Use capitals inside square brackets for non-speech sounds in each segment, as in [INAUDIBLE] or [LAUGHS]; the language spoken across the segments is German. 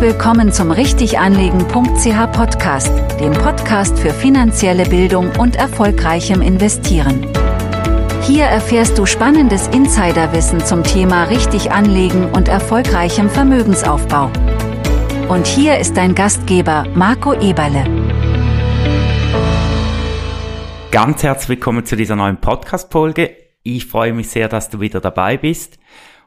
Willkommen zum Richtiganlegen.ch Podcast, dem Podcast für finanzielle Bildung und erfolgreichem Investieren. Hier erfährst du spannendes Insiderwissen zum Thema richtig anlegen und erfolgreichem Vermögensaufbau. Und hier ist dein Gastgeber Marco Eberle. Ganz herzlich willkommen zu dieser neuen Podcast-Folge. Ich freue mich sehr, dass du wieder dabei bist.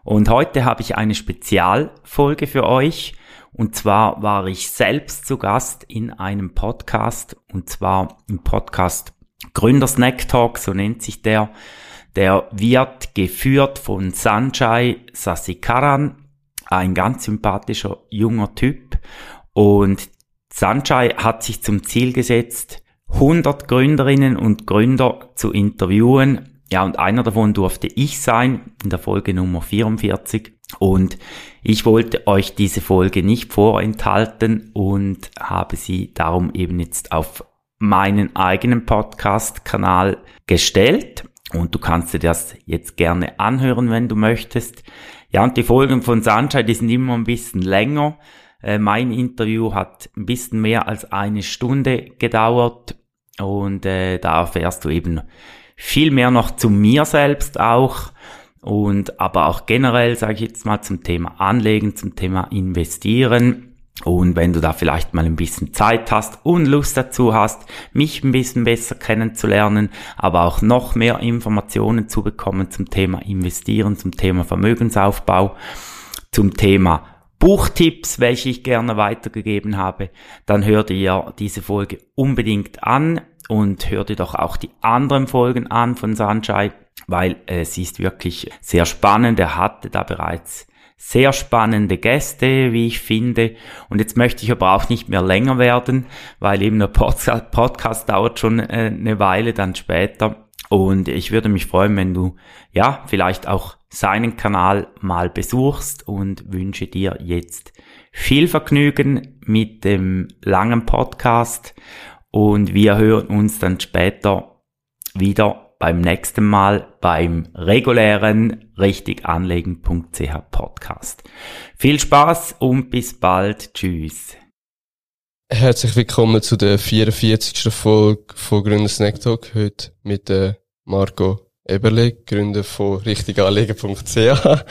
Und heute habe ich eine Spezialfolge für euch. Und zwar war ich selbst zu Gast in einem Podcast. Und zwar im Podcast Gründersnack Talk, so nennt sich der. Der wird geführt von Sanjay Sasikaran, ein ganz sympathischer junger Typ. Und Sanjay hat sich zum Ziel gesetzt, 100 Gründerinnen und Gründer zu interviewen ja, und einer davon durfte ich sein, in der Folge Nummer 44. Und ich wollte euch diese Folge nicht vorenthalten und habe sie darum eben jetzt auf meinen eigenen Podcast-Kanal gestellt. Und du kannst dir das jetzt gerne anhören, wenn du möchtest. Ja, und die Folgen von Sunshine, die sind immer ein bisschen länger. Äh, mein Interview hat ein bisschen mehr als eine Stunde gedauert. Und äh, da erfährst du eben viel mehr noch zu mir selbst auch und aber auch generell, sage ich jetzt mal, zum Thema Anlegen, zum Thema Investieren. Und wenn du da vielleicht mal ein bisschen Zeit hast und Lust dazu hast, mich ein bisschen besser kennenzulernen, aber auch noch mehr Informationen zu bekommen zum Thema Investieren, zum Thema Vermögensaufbau, zum Thema Buchtipps, welche ich gerne weitergegeben habe, dann hör dir diese Folge unbedingt an und hör dir doch auch die anderen Folgen an von Sanjay, weil äh, sie ist wirklich sehr spannend. Er hatte da bereits sehr spannende Gäste, wie ich finde. Und jetzt möchte ich aber auch nicht mehr länger werden, weil eben der Podcast, Podcast dauert schon äh, eine Weile dann später. Und ich würde mich freuen, wenn du ja vielleicht auch seinen Kanal mal besuchst und wünsche dir jetzt viel Vergnügen mit dem langen Podcast und wir hören uns dann später wieder beim nächsten Mal beim regulären richtiganlegen.ch Podcast. Viel Spaß und bis bald. Tschüss. Herzlich willkommen zu der 44. Folge von Gründer Snack Talk. Heute mit äh, Marco Eberle, Gründer von richtiganlegen.ch.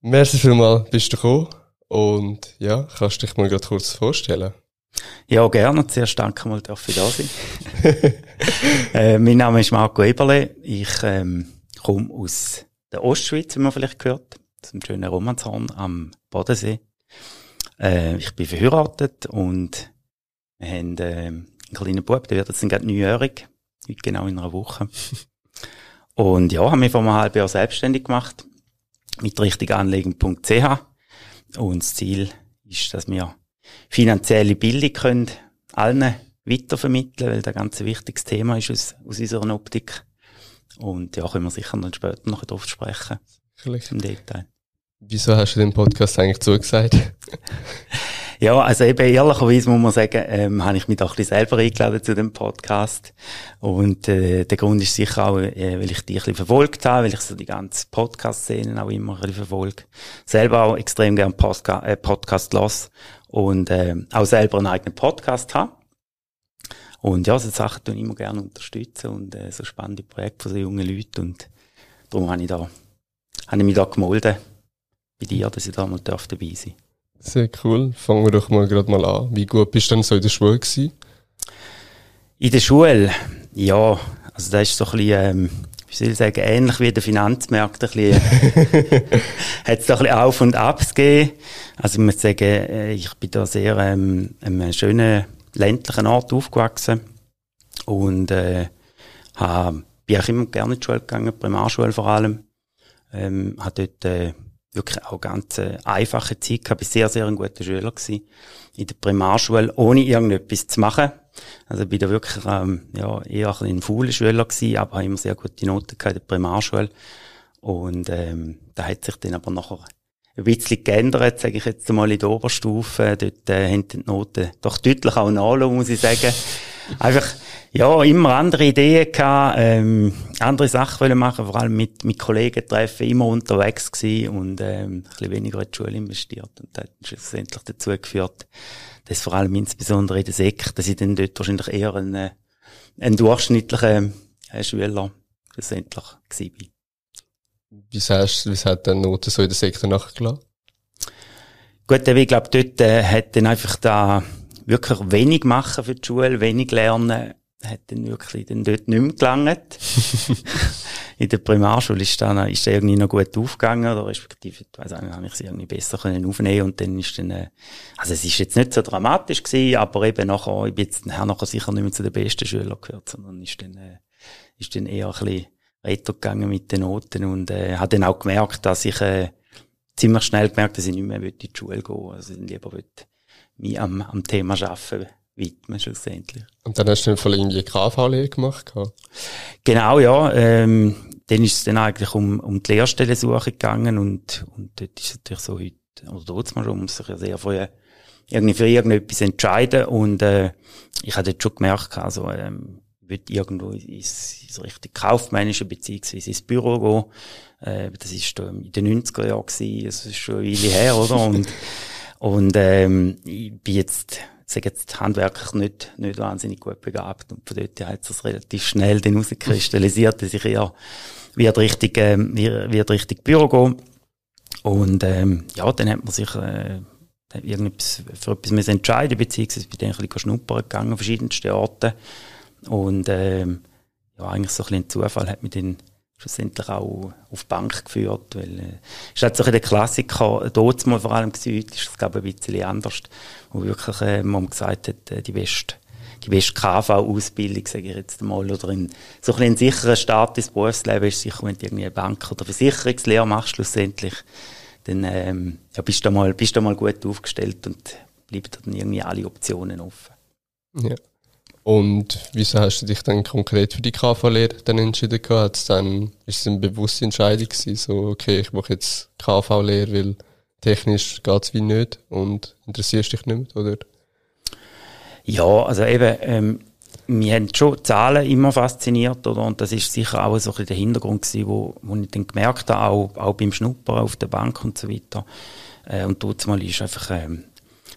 Merci vielmals, bist du gekommen. Und ja, kannst dich mal gerade kurz vorstellen? Ja, gerne. Zuerst danke mal, dass ich da sein [LAUGHS] äh, Mein Name ist Marco Eberle. Ich ähm, komme aus der Ostschweiz, wie man vielleicht gehört. Zum schönen Romanshorn am Bodensee. Äh, ich bin verheiratet und wir haben äh, einen kleinen Bub, der wird jetzt gerade neunjährig. Heute genau in einer Woche. [LAUGHS] Und ja, haben mich vor einem halben Jahr selbstständig gemacht. Mit richtiganlegen.ch. Und das Ziel ist, dass wir finanzielle Bildung können allen weitervermitteln, weil das ein ganz wichtiges Thema ist aus, aus unserer Optik. Und ja, können wir sicher dann später noch drauf sprechen. Vielleicht. Im Detail. Wieso hast du den Podcast eigentlich zugesagt? ja, also eben ehrlicherweise muss man sagen, ähm, habe ich mich doch ein bisschen selber eingeladen zu dem Podcast. Und äh, der Grund ist sicher auch, äh, weil ich dich ein bisschen verfolgt habe, weil ich so die ganzen Podcast-Szenen auch immer ein bisschen verfolge. Selber auch extrem gerne Postka äh, Podcast los und äh, auch selber einen eigenen Podcast habe. Und ja, so Sachen tun ich immer gerne unterstützen und äh, so spannende Projekte von so jungen Leuten und darum habe ich da, habe ich mich da gemolden bei dir, dass ich da mal dabei sein darf. Sehr cool. Fangen wir doch mal gerade mal an. Wie gut bist du denn so in der Schule gewesen? In der Schule? Ja, also da ist so ein bisschen, ähm, ich sagen, ähnlich wie der Finanzmarkt ein bisschen, hat es da ein bisschen Auf und Abs gegeben. Also ich muss sagen, äh, ich bin da sehr ähm, einem schönen ländlichen Ort aufgewachsen und äh, hab, bin auch immer gerne in die Schule gegangen, Primarschule vor allem. Ähm, hat dort äh, wirklich auch ganz äh, einfache Zeit gehabt, bin sehr, sehr ein guter Schüler gewesen. In der Primarschule, ohne irgendetwas zu machen. Also bin da wirklich ähm, ja, eher ein, fauler Schüler gewesen, aber habe immer sehr gute Noten gehabt in der Primarschule. Und ähm, da hat sich dann aber nachher ein bisschen geändert, sage ich jetzt mal in der Oberstufe. Dort äh, haben die Noten doch deutlich auch nachgelassen, muss ich sagen. Einfach, Ja, immer andere Ideen gehabt, ähm, andere Sachen wollen machen, vor allem mit, mit Kollegen treffen, immer unterwegs gewesen und, ähm, ein bisschen weniger in die Schule investiert. Und das hat schlussendlich dazu geführt, dass vor allem insbesondere in der Sek, dass ich dann dort wahrscheinlich eher ein, äh, ein durchschnittlicher äh, Schüler schlussendlich gewesen bin. Wie sagst du, wie hat der Noten so in der Sektor nachgelassen? Gut, ich glaube, dort äh, hat dann einfach da wirklich wenig machen für die Schule, wenig lernen, hat dann wirklich dann dort nicht mehr gelangt. [LAUGHS] in der Primarschule ist dann, ist dann irgendwie noch gut aufgegangen, oder respektive, ich weiss nicht, habe ich sie irgendwie besser können aufnehmen und dann ist dann, äh, also es ist jetzt nicht so dramatisch gewesen, aber eben nachher, ich bin jetzt nachher sicher nicht mehr zu den besten Schülern gehört, sondern ist dann, äh, ist dann eher ein bisschen retro gegangen mit den Noten und, äh, habe dann auch gemerkt, dass ich, äh, ziemlich schnell gemerkt, dass ich nicht mehr in die Schule gehen will, also lieber mich am, am Thema arbeiten widmen schlussendlich. Und dann hast du voll irgendwie KV-Lehre gemacht? Genau, ja. Ähm, dann ist es dann eigentlich um, um die Lehrstellensuche gegangen und, und dort ist es natürlich so heute, oder dort mal schon, muss sich ja sehr früh irgendwie für irgendetwas entscheiden und äh, ich habe dort schon gemerkt, also ähm, ich will irgendwo ins, ins richtige kaufmännische beziehungsweise ins Büro gehen. Äh, das ist da in den 90er Jahren gewesen, das ist schon eine Weile her, oder? Und, [LAUGHS] und ähm, ich bin jetzt sage jetzt handwerklich nicht, nicht wahnsinnig gut begabt. Und von dort hat es relativ schnell dann rauskristallisiert, dass ich eher wird richtig, ähm, wird richtig Büro gehen. Und, ähm, ja, dann hat man sich, äh, irgendetwas, für etwas müssen entscheiden, beziehungsweise bin ich ein bisschen schnuppern gegangen, verschiedenste Orte. Und, ähm, ja, eigentlich so ein bisschen ein Zufall hat mich dann schlussendlich auch auf die Bank geführt, weil, äh, ist halt ein der Klassiker, dort mal vor allem gewesen, heute ist es, glaube ich, ein bisschen anders, wo wirklich, äh, man gesagt hat, äh, die beste, die beste KV-Ausbildung, sage ich jetzt mal, oder in, so ein, sicherer Start ins Berufsleben ist sicher, wenn du irgendwie eine Bank- oder Versicherungslehre machst, schlussendlich, dann, ähm, ja, bist du mal, bist du mal gut aufgestellt und bleiben dann irgendwie alle Optionen offen. Ja. Und wieso hast du dich dann konkret für die KV-Lehre entschieden gehabt? Hat's dann, ist es eine bewusste Entscheidung gewesen, so, okay, ich mache jetzt KV-Lehre, weil technisch geht's wie nicht und interessierst dich nicht oder? Ja, also eben, ähm, mir haben schon Zahlen immer fasziniert, oder? Und das ist sicher auch so ein bisschen der Hintergrund gewesen, wo, wo ich dann gemerkt habe, auch, auch beim Schnuppern auf der Bank und so weiter. Äh, und dort mal ist einfach, ähm,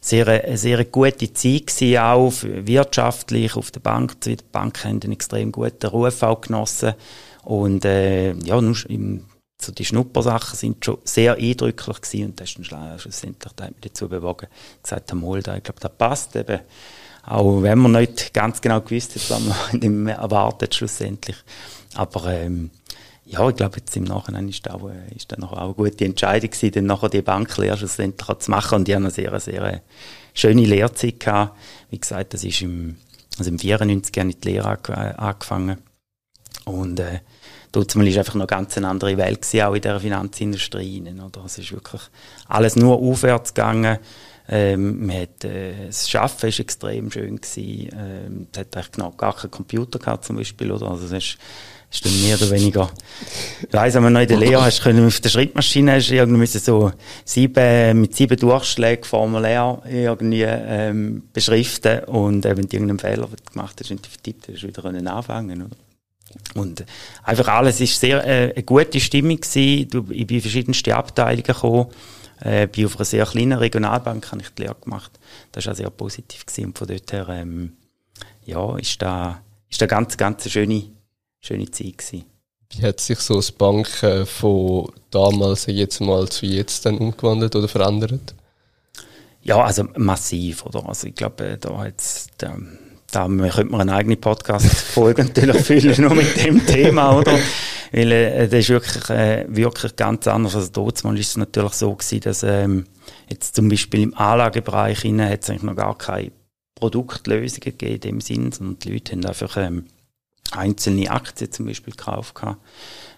sehr, eine sehr gute Zeit gewesen, auch wirtschaftlich auf der Bank. Die Bank haben einen extrem guten Ruf auch genossen. Und äh, ja, im, so die Schnuppersachen sind schon sehr eindrücklich gewesen und das ist dann schlussendlich da hat mich dazu bewogen, gesagt, mal, da, ich glaube, das passt eben. Auch wenn man nicht ganz genau gewusst hat, was man [LAUGHS] erwartet schlussendlich. Aber ähm, ja, ich glaube, jetzt im Nachhinein ist auch, äh, ist noch auch eine gute Entscheidung gewesen, dann nachher die Banklehre schlussendlich zu machen. Und die haben eine sehr, sehr schöne Lehrzeit gehabt. Wie gesagt, das ist im, also im 94 habe ich die Lehre angefangen. Und, äh, dort ist einfach noch ganz eine andere Welt gewesen, auch in der Finanzindustrie. Oder? Es ist wirklich alles nur aufwärts gegangen. Ähm, man hat, äh, das Arbeiten ist extrem schön gewesen. Ähm, es hat eigentlich genau gar keinen Computer gehabt, zum Beispiel, oder? Also, es ist, ist dann mehr oder weniger, ich weiss, wenn man noch in der Lehre hast, können auf der Schreibmaschine hast irgendwie müssen so sieben, mit sieben Durchschlägen Formulär irgendwie, ähm, beschriften und äh, wenn du irgendeinen Fehler gemacht hast und vertippt hast, wieder können anfangen, oder? Und einfach alles ist sehr, äh, eine gute Stimmung gewesen. Du, ich bin in verschiedenste Abteilungen gekommen. Äh, bin auf einer sehr kleinen Regionalbank, habe ich die Lehre gemacht. Das war auch sehr positiv gewesen. Und von dort her, ähm, ja, ist da, ist da ganz, ganz eine schöne, schöne Zeit gewesen. Wie hat sich so das Banken von damals jetzt mal zu jetzt dann umgewandelt oder verändert? Ja, also massiv, oder? Also ich glaube, da hat's, da, da könnte man eine eigene Podcast-Folge [LAUGHS] natürlich füllen, nur mit dem Thema, oder? Weil äh, das ist wirklich, äh, wirklich ganz anders. Also dort ist es natürlich so gewesen, dass ähm, jetzt zum Beispiel im Anlagebereich hat es eigentlich noch gar keine Produktlösungen gegeben in dem Sinn, sondern die Leute haben einfach ähm, einzelne Aktien zum Beispiel gekauft.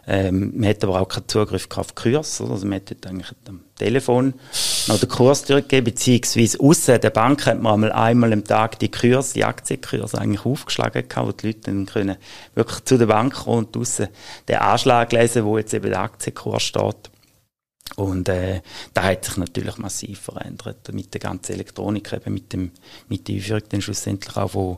Ähm, man hat aber auch keinen Zugriff auf Kurs, also man hat eigentlich am Telefon noch den Kurs durchgegeben, beziehungsweise aussen der Bank hat man einmal, einmal am Tag die Kurs, die Aktienkurs eigentlich aufgeschlagen gehabt, wo die Leute dann können wirklich zu der Bank kommen und aussen den Anschlag lesen, wo jetzt eben der Aktienkurs steht. Und äh, da hat sich natürlich massiv verändert mit der ganzen Elektronik, eben mit dem mit der Einführung dann schlussendlich auch von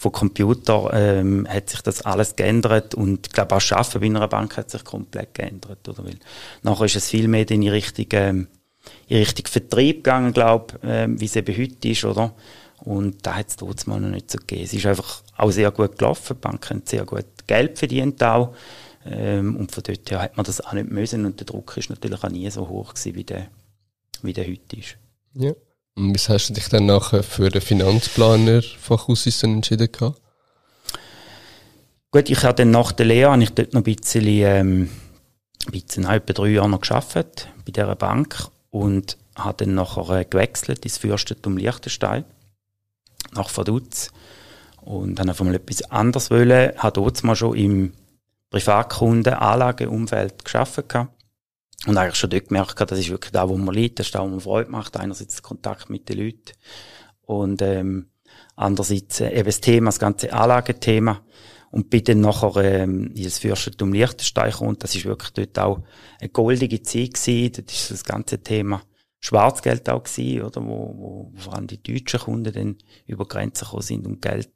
von Computer ähm, hat sich das alles geändert und ich glaube auch das Arbeiten bei einer Bank hat sich komplett geändert, oder? Weil nachher ist es viel mehr in die Richtung, ähm, in Richtung Vertrieb gegangen, glaube ähm, wie es eben heute ist, oder? Und da hat es dort mal noch nicht so gegeben. Es ist einfach auch sehr gut gelaufen, die Bank hat sehr gut Geld verdient auch. Ähm, und von dort her hat man das auch nicht müssen und der Druck ist natürlich auch nie so hoch gewesen, wie der, wie der heute ist. Ja. Und was hast du dich dann nachher für den Finanzplaner Fachausweisung entschieden gehabt? Gut, ich habe dann nach der Lehre habe ich dort noch ein bisschen, ähm, ein bisschen etwa drei Jahre noch gearbeitet bei dieser Bank und habe dann nachher äh, gewechselt ins Fürstentum Liechtenstein nach Vaduz und dann einfach mal etwas anderes wollen. Habe dort mal schon im Privatkunden-Anlageumfeld gearbeitet und eigentlich schon dort gemerkt, das ist wirklich da, wo man liegt, das ist da, wo man Freude macht. Einerseits Kontakt mit den Leuten und ähm, andererseits äh, eben das Thema, das ganze Anlagethema. Und bin dann nachher ähm, in das Fürstentum Liechtenstein gekommen. Das ist wirklich dort auch eine goldige Zeit gewesen. Dort ist das ganze Thema Schwarzgeld auch gewesen, oder, wo, wo vor allem die deutschen Kunden dann über Grenzen gekommen sind und Geld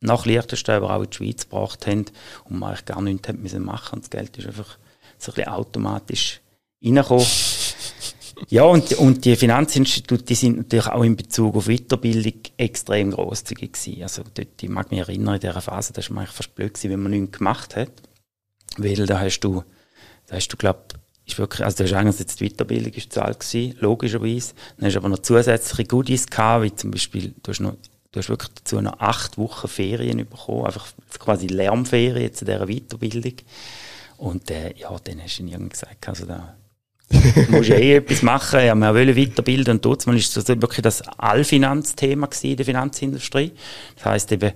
nach Liechtenstein aber auch in die Schweiz gebracht haben und man eigentlich gar nichts müssen machen und das Geld ist einfach so ein bisschen automatisch reingekommen. Ja, und, und die Finanzinstitute die sind natürlich auch in Bezug auf Weiterbildung extrem grosszügig gewesen. Also dort, ich mag mich erinnern, in dieser Phase, da war eigentlich fast blöd gewesen, wenn man nichts gemacht hat. Weil da hast du, da hast du, glaub, ist wirklich, also da hast einerseits die Weiterbildung ist zahlt gewesen, logischerweise. Dann hast du aber noch zusätzliche Goodies gehabt, wie zum Beispiel, du hast noch du hast wirklich dazu noch acht Wochen Ferien bekommen, einfach quasi Lärmferien zu dieser Weiterbildung. Und äh, ja, dann hast du irgendwie gesagt, also da musst du eh etwas machen. Ja, wir wollen weiterbilden und dort ist das wirklich das Allfinanzthema in der Finanzindustrie. Das heisst eben,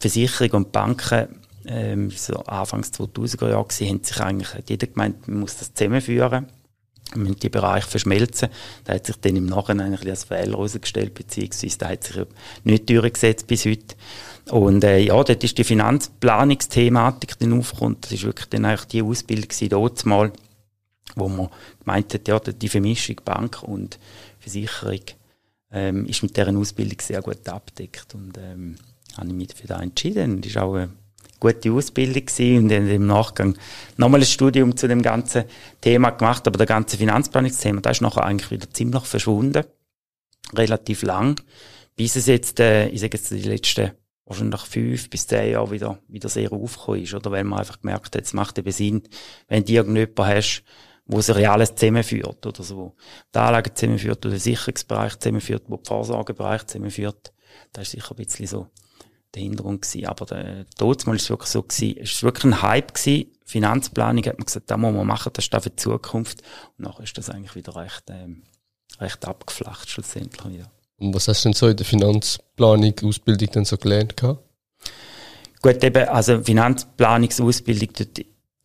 Versicherung und Banken, ähm, so Anfangs 2000er Jahre haben sich eigentlich, jeder gemeint, man muss das zusammenführen. Wir müssen die Bereiche verschmelzen. Da hat sich dann im Nachhinein eigentlich als Fehler herausgestellt, beziehungsweise da hat sich nicht durchgesetzt bis heute. Und äh, ja, dort ist die Finanzplanungsthematik dann aufgekommen. Das ist wirklich dann eigentlich die Ausbildung gewesen, dort mal, wo man gemeint hat, ja, die Vermischung Bank und Versicherung ähm, ist mit deren Ausbildung sehr gut abdeckt. Und ähm, habe ich mich für das entschieden. Und ist auch eine gute Ausbildung gewesen und dann im Nachgang nochmal ein Studium zu dem ganzen Thema gemacht, aber der ganze Finanzplanungsthema, da ist nachher eigentlich wieder ziemlich verschwunden. Relativ lang. Bis es jetzt, äh, ich sage jetzt die letzten wahrscheinlich fünf bis zehn Jahre wieder, wieder sehr aufgekommen ist, oder? Weil man einfach gemerkt hat, es macht eben Sinn, wenn du irgendjemanden hast, wo sich alles zusammenführt, oder so. Die Anlage zusammenführt, oder den Sicherungsbereich zusammenführt, wo der Vorsorgebereich zusammenführt. Das ist sicher ein bisschen so der Hintergrund gewesen. Aber der, dort mal ist es wirklich so gewesen, es ist wirklich ein Hype gewesen. Finanzplanung hat man gesagt, da muss man machen, das ist da für die Zukunft. Und nachher ist das eigentlich wieder recht, ähm, recht abgeflacht schlussendlich wieder. Und was hast du denn so in der Finanzplanung, Ausbildung dann so gelernt gehabt? Gut, eben, also Finanzplanungsausbildung,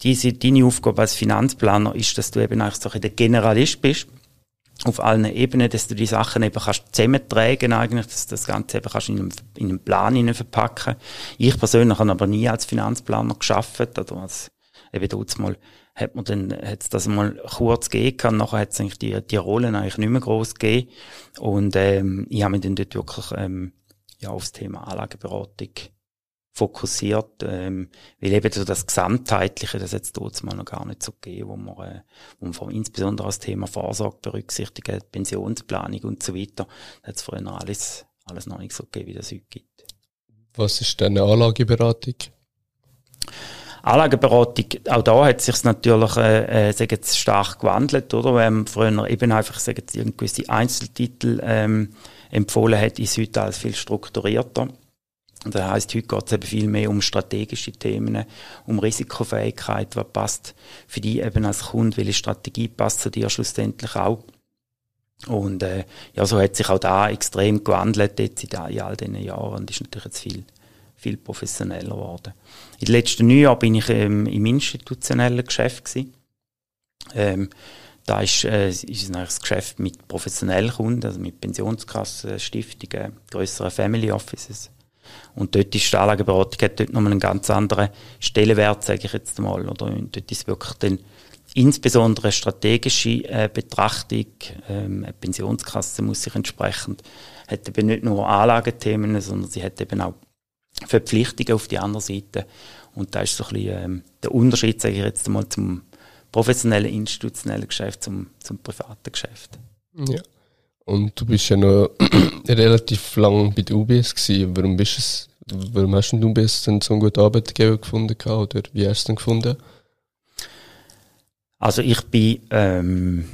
diese, deine Aufgabe als Finanzplaner ist, dass du eben eigentlich so ein Generalist bist auf allen Ebenen, dass du die Sachen eben kannst zusammentragen eigentlich, dass du das Ganze eben kannst in einen, in einen Plan hinein verpacken. Ich persönlich habe aber nie als Finanzplaner geschafft, oder als, eben dort mal, hat man dann, hat's das mal kurz gegeben kann, nachher hat es eigentlich die, die Rollen eigentlich nicht mehr groß gegeben. Und, ähm, ich habe mich dann dort wirklich, ähm, ja, aufs Thema Anlageberatung fokussiert, ähm, weil eben so das Gesamtheitliche, das jetzt dort mal noch gar nicht so gegeben, wo man, äh, wo man insbesondere das Thema Vorsorge berücksichtigen, Pensionsplanung und so weiter, da hat es vorhin alles, alles noch nicht so gegeben, wie das heute gibt. Was ist denn eine Anlageberatung? Anlageberatung, auch da hat sich natürlich äh, äh, sagen jetzt, stark gewandelt, oder? Wenn man früher eben einfach sagen jetzt, irgendwelche Einzeltitel ähm, empfohlen hat, ist heute alles viel strukturierter. Das heißt, heute geht es eben viel mehr um strategische Themen, um Risikofähigkeit, was passt für dich eben als Kunde, welche Strategie passt zu dir schlussendlich auch. Und äh, ja, so hat sich auch da extrem gewandelt jetzt in, all diesen Jahren und ist natürlich jetzt viel, viel professioneller geworden. In den letzten neun Jahren bin ich ähm, im institutionellen Geschäft. Ähm, da ist, äh, ist das Geschäft mit professionellen Kunden, also mit Pensionskassen, Stiftungen, größeren Family Offices. Und dort ist die Anlageberatung hat dort nochmal einen ganz anderen Stellenwert, sage ich jetzt mal. Oder und dort ist wirklich dann insbesondere strategische äh, Betrachtung, ähm, eine Pensionskasse muss sich entsprechend, hat eben nicht nur Anlagethemen, sondern sie hat eben auch Verpflichtungen auf die andere Seite. Und da ist so ein bisschen ähm, der Unterschied, sage ich jetzt mal, zum professionellen, institutionellen Geschäft, zum, zum privaten Geschäft. Ja. Und du bist ja noch [CLEARS THROAT] relativ lang bei der UBS gewesen. Warum bist es, warum hast du UBS denn so einen guten Arbeitgeber gefunden oder wie hast du ihn gefunden? Also ich bin, ähm,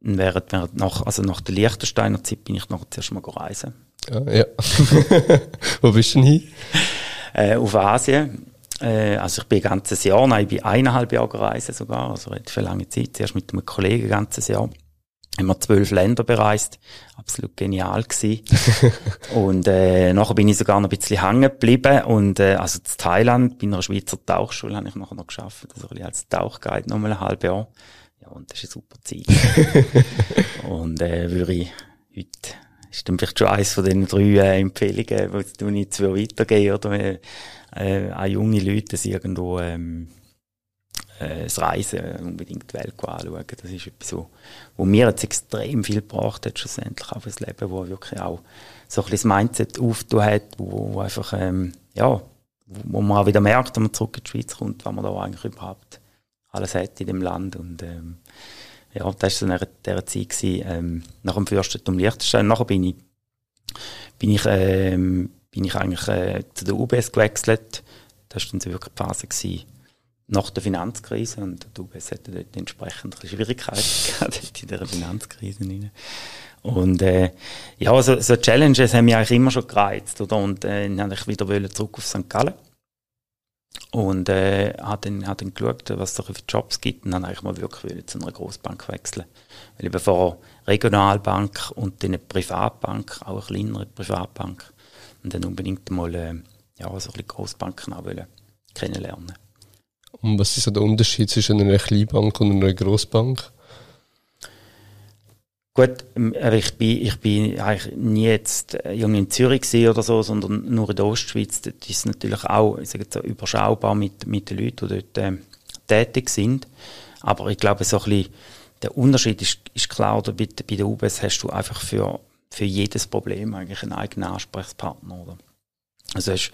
während, während nach, also nach der Liechtensteiner Zeit bin ich noch zuerst mal reisen. Ja, ja. [LAUGHS] Wo bist du denn hin? [LAUGHS] Äh, auf Asien. Äh, also ich bin ein ganzes Jahr, nein, ich bin eineinhalb Jahre gereist sogar, also für lange Zeit. Zuerst mit einem Kollegen ein ganzes Jahr. Haben wir zwölf Länder bereist. Absolut genial gewesen. [LAUGHS] und äh, nachher bin ich sogar noch ein bisschen hängen geblieben. Und äh, also in Thailand, bei einer Schweizer Tauchschule, habe ich nachher noch geschafft. Also ein bisschen als Tauchguide nochmal ein halbes Jahr. Ja, und das ist eine super Zeit. [LAUGHS] und äh, würde ich heute ist dann vielleicht schon eines von den drei äh, Empfehlungen, die ich jetzt weitergeben oder äh, äh, auch junge Leute, dass irgendwo ähm, äh, das Reisen unbedingt die Welt anschauen. Das ist etwas, wo mir jetzt extrem viel gebracht hat, schlussendlich auch fürs Leben, wo wirklich auch so ein bisschen das Mindset aufgetan hat, wo, wo einfach, ähm, ja, wo man auch wieder merkt, wenn man zurück in die Schweiz kommt, was man da eigentlich überhaupt alles hat in dem Land und ähm, ja, das war so in dieser Zeit, gewesen, ähm, nach dem Fürstentum Liechtenstein. Nachher bin ich, bin ich, ähm, bin ich eigentlich äh, zu der UBS gewechselt. Das war dann so wirklich die Phase gewesen, nach der Finanzkrise und die UBS hatte dort entsprechend Schwierigkeiten [LAUGHS] gehabt in dieser Finanzkrise. Rein. Und äh, ja, so, so Challenges haben mich eigentlich immer schon gereizt. Oder? Und äh, dann ich wieder zurück auf St. Gallen. Und äh, hat dann, hat dann geschaut, was es für Jobs gibt und dann eigentlich mal wirklich zu einer Großbank wechseln. Weil ich bevor Regionalbank und dann eine Privatbank, auch eine kleinere Privatbank, und dann unbedingt mal äh, ja, so ein bisschen Großbanken auch wollen kennenlernen. Und was ist so der Unterschied zwischen einer Kleinbank und einer Großbank? Gut, ähm, ich bin, ich bin eigentlich nie jetzt äh, irgendwie in Zürich oder so, sondern nur in der Ostschweiz. Das ist natürlich auch, ich sage jetzt, überschaubar mit, mit den Leuten, die dort äh, tätig sind. Aber ich glaube, so ein bisschen, der Unterschied ist, ist klar, oder bei, bei der UBS hast du einfach für, für jedes Problem eigentlich einen eigenen Ansprechpartner, oder? Also hast,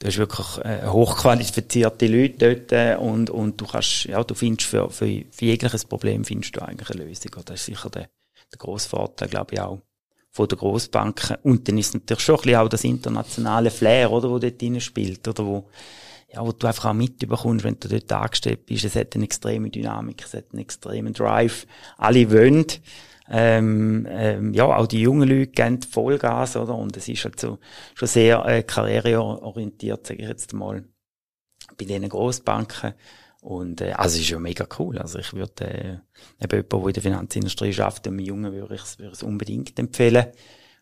du hast wirklich äh, hochqualifizierte Leute dort äh, und, und du kannst, ja, du findest für, für, für jegliches Problem findest du eigentlich eine Lösung. Das ist sicher der, der grosse Vorteil, glaube ich, auch von der Grossbanken. Und dann ist natürlich schon ein bisschen auch das internationale Flair, oder, wo dort drin spielt, oder wo, ja, wo du einfach auch mitbekommst, wenn du dort angestellt bist. Es hat eine extreme Dynamik, es hat einen extremen Drive. Alle wollen, ähm, ähm, ja, auch die jungen Leute geben Vollgas, oder? Und es ist halt so, schon sehr, äh, karriereorientiert, sage ich jetzt mal, bei diesen Grossbanken. Und äh, also ist ja mega cool. Also ich würde äh, eben jemand, der in der Finanzindustrie arbeitet, einem Jungen würde ich es unbedingt empfehlen,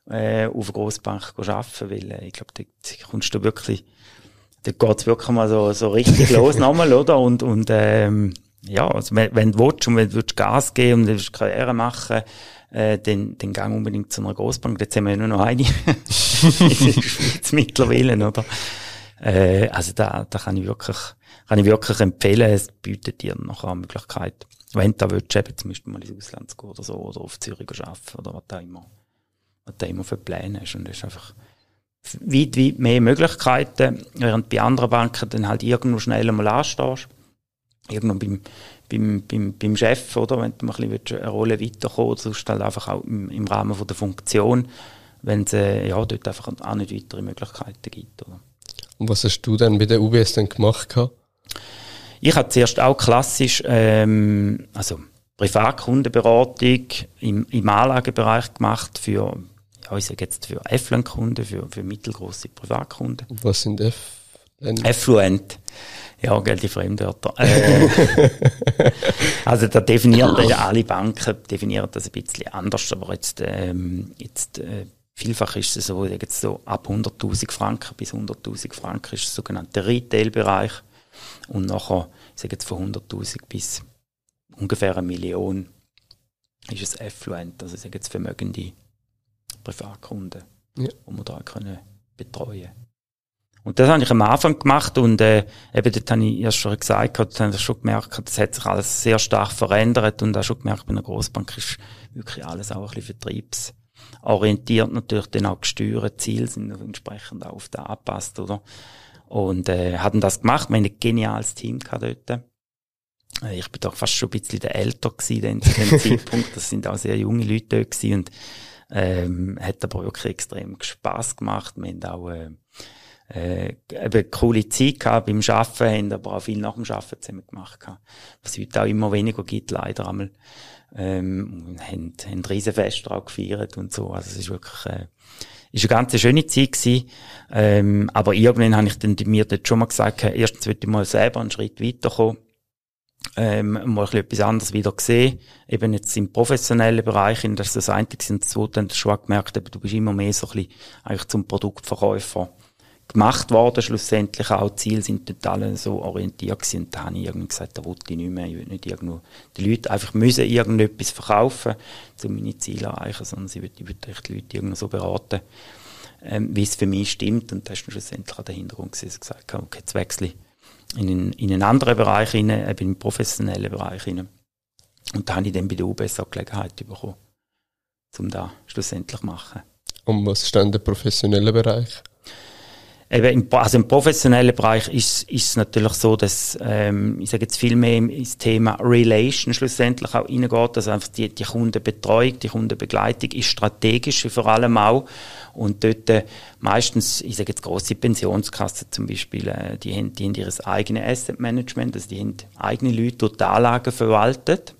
äh, auf eine Grossbank zu arbeiten, weil äh, ich glaube, da kommst du wirklich, da geht's wirklich mal so, so richtig [LAUGHS] los nochmal, oder? Und, und ähm, ja, also wenn, wenn du willst und wenn du Gas geben und du willst Karriere machen, äh, dann, dann gang unbedingt zu einer Grossbank. Jetzt haben wir ja nur noch eine [LAUGHS] in der mittlerweile, oder? Äh, also da, da kann ich wirklich kann ich wirklich empfehlen. Es bietet dir noch eine Möglichkeit. Wenn du da willst, eben zum Beispiel mal ins Ausland gehen oder so, oder auf Zürich arbeiten oder was da immer, was da immer für Pläne hast. Und das ist einfach weit, weit mehr Möglichkeiten, während bei anderen Banken dann halt irgendwo schnell mal anstehst. Irgendwo beim, beim, beim, beim Chef, oder? Wenn du mal ein bisschen eine Rolle weiterkommen willst, sonst halt einfach auch im, im Rahmen von der Funktion, wenn es, äh, ja, dort einfach auch nicht weitere Möglichkeiten gibt, oder? Und was hast du dann bei der UBS dann gemacht gehabt? Ich habe zuerst auch klassisch, ähm, also Privatkundenberatung im, im Anlagebereich gemacht für, ja, ich sage jetzt für Affluent-Kunden, für, für mittelgroße Privatkunden. Was sind F? Affluent. Ja, Geld die Fremdwörter. Äh, [LAUGHS] also da definiert ja alle Banken definieren das ein bisschen anders, aber jetzt, ähm, jetzt äh, vielfach ist es so, jetzt so ab 100.000 Franken bis 100.000 Franken ist der sogenannte Retail-Bereich. Und nachher, ich sage jetzt von 100.000 bis ungefähr eine Million ist es affluent, also ich sage jetzt vermögende Privatkunden, ja. die wir da können betreuen und das habe ich am Anfang gemacht und äh, eben dort habe ich erst schon gesagt, dort habe ich schon gemerkt, das hat sich alles sehr stark verändert und auch schon gemerkt, bei einer Großbank ist wirklich alles auch ein bisschen Vertriebs orientiert natürlich dann auch gesteuert, Ziele sind entsprechend auch auf da angepasst, oder? Und äh, hatten das gemacht, wir haben ein geniales Team gehabt dort. Äh, ich bin doch fast schon ein bisschen der Älter gewesen, zu dem [LAUGHS] Zeitpunkt. Das sind auch sehr junge Leute dort gewesen und ähm, hat aber wirklich extrem Spass gemacht. Wir haben auch äh, äh, eben coole Zeit gehabt beim Arbeiten, haben aber auch viel nach dem Arbeiten zusammen gemacht gehabt. Was heute auch immer weniger gibt, leider einmal. Ähm, haben, haben ein Riesenfest auch gefeiert und so. Also es ist wirklich, äh, ist eine ganz schöne Zeit gewesen. Ähm, aber irgendwann habe ich dann mir dort schon mal gesagt, erstens würde ich mal selber einen Schritt weiterkommen ähm, mal ein bisschen etwas anderes wieder gesehen. Eben jetzt im professionellen Bereich, das ist das eine und das zweite, dann schon gemerkt, eben, du bist immer mehr so ein bisschen eigentlich zum Produktverkäufer gemacht worden, schlussendlich auch. Die Ziele sind dort alle so orientiert gewesen. Und da habe ich irgendwie gesagt, da wollte ich nicht mehr. Ich will nicht irgendwo, die Leute einfach müssen irgendetwas verkaufen, um meine Ziele zu erreichen, sondern ich will die Leute irgendwie so beraten, ähm, wie es für mich stimmt. Und das ist schlussendlich auch der Hintergrund dass ich gesagt habe, okay, jetzt wechsle ich in einen, in einen anderen Bereich rein, eben im professionellen Bereich rein. Und da habe ich dann bei der UBS auch Gelegenheit bekommen, um da schlussendlich zu machen. Und was ist dann der professionelle Bereich? Eben im, also im professionellen Bereich ist, es natürlich so, dass ähm, ich sage jetzt viel mehr ins Thema Relation schlussendlich auch reingeht, also einfach die, die Kundenbetreuung, die Kundenbegleitung ist strategisch vor allem auch. Und dort äh, meistens, ich sage jetzt große Pensionskassen zum Beispiel, äh, die, haben, die haben ihr eigenes Asset Management, also die haben eigene Leute, die die Anlagen verwaltet.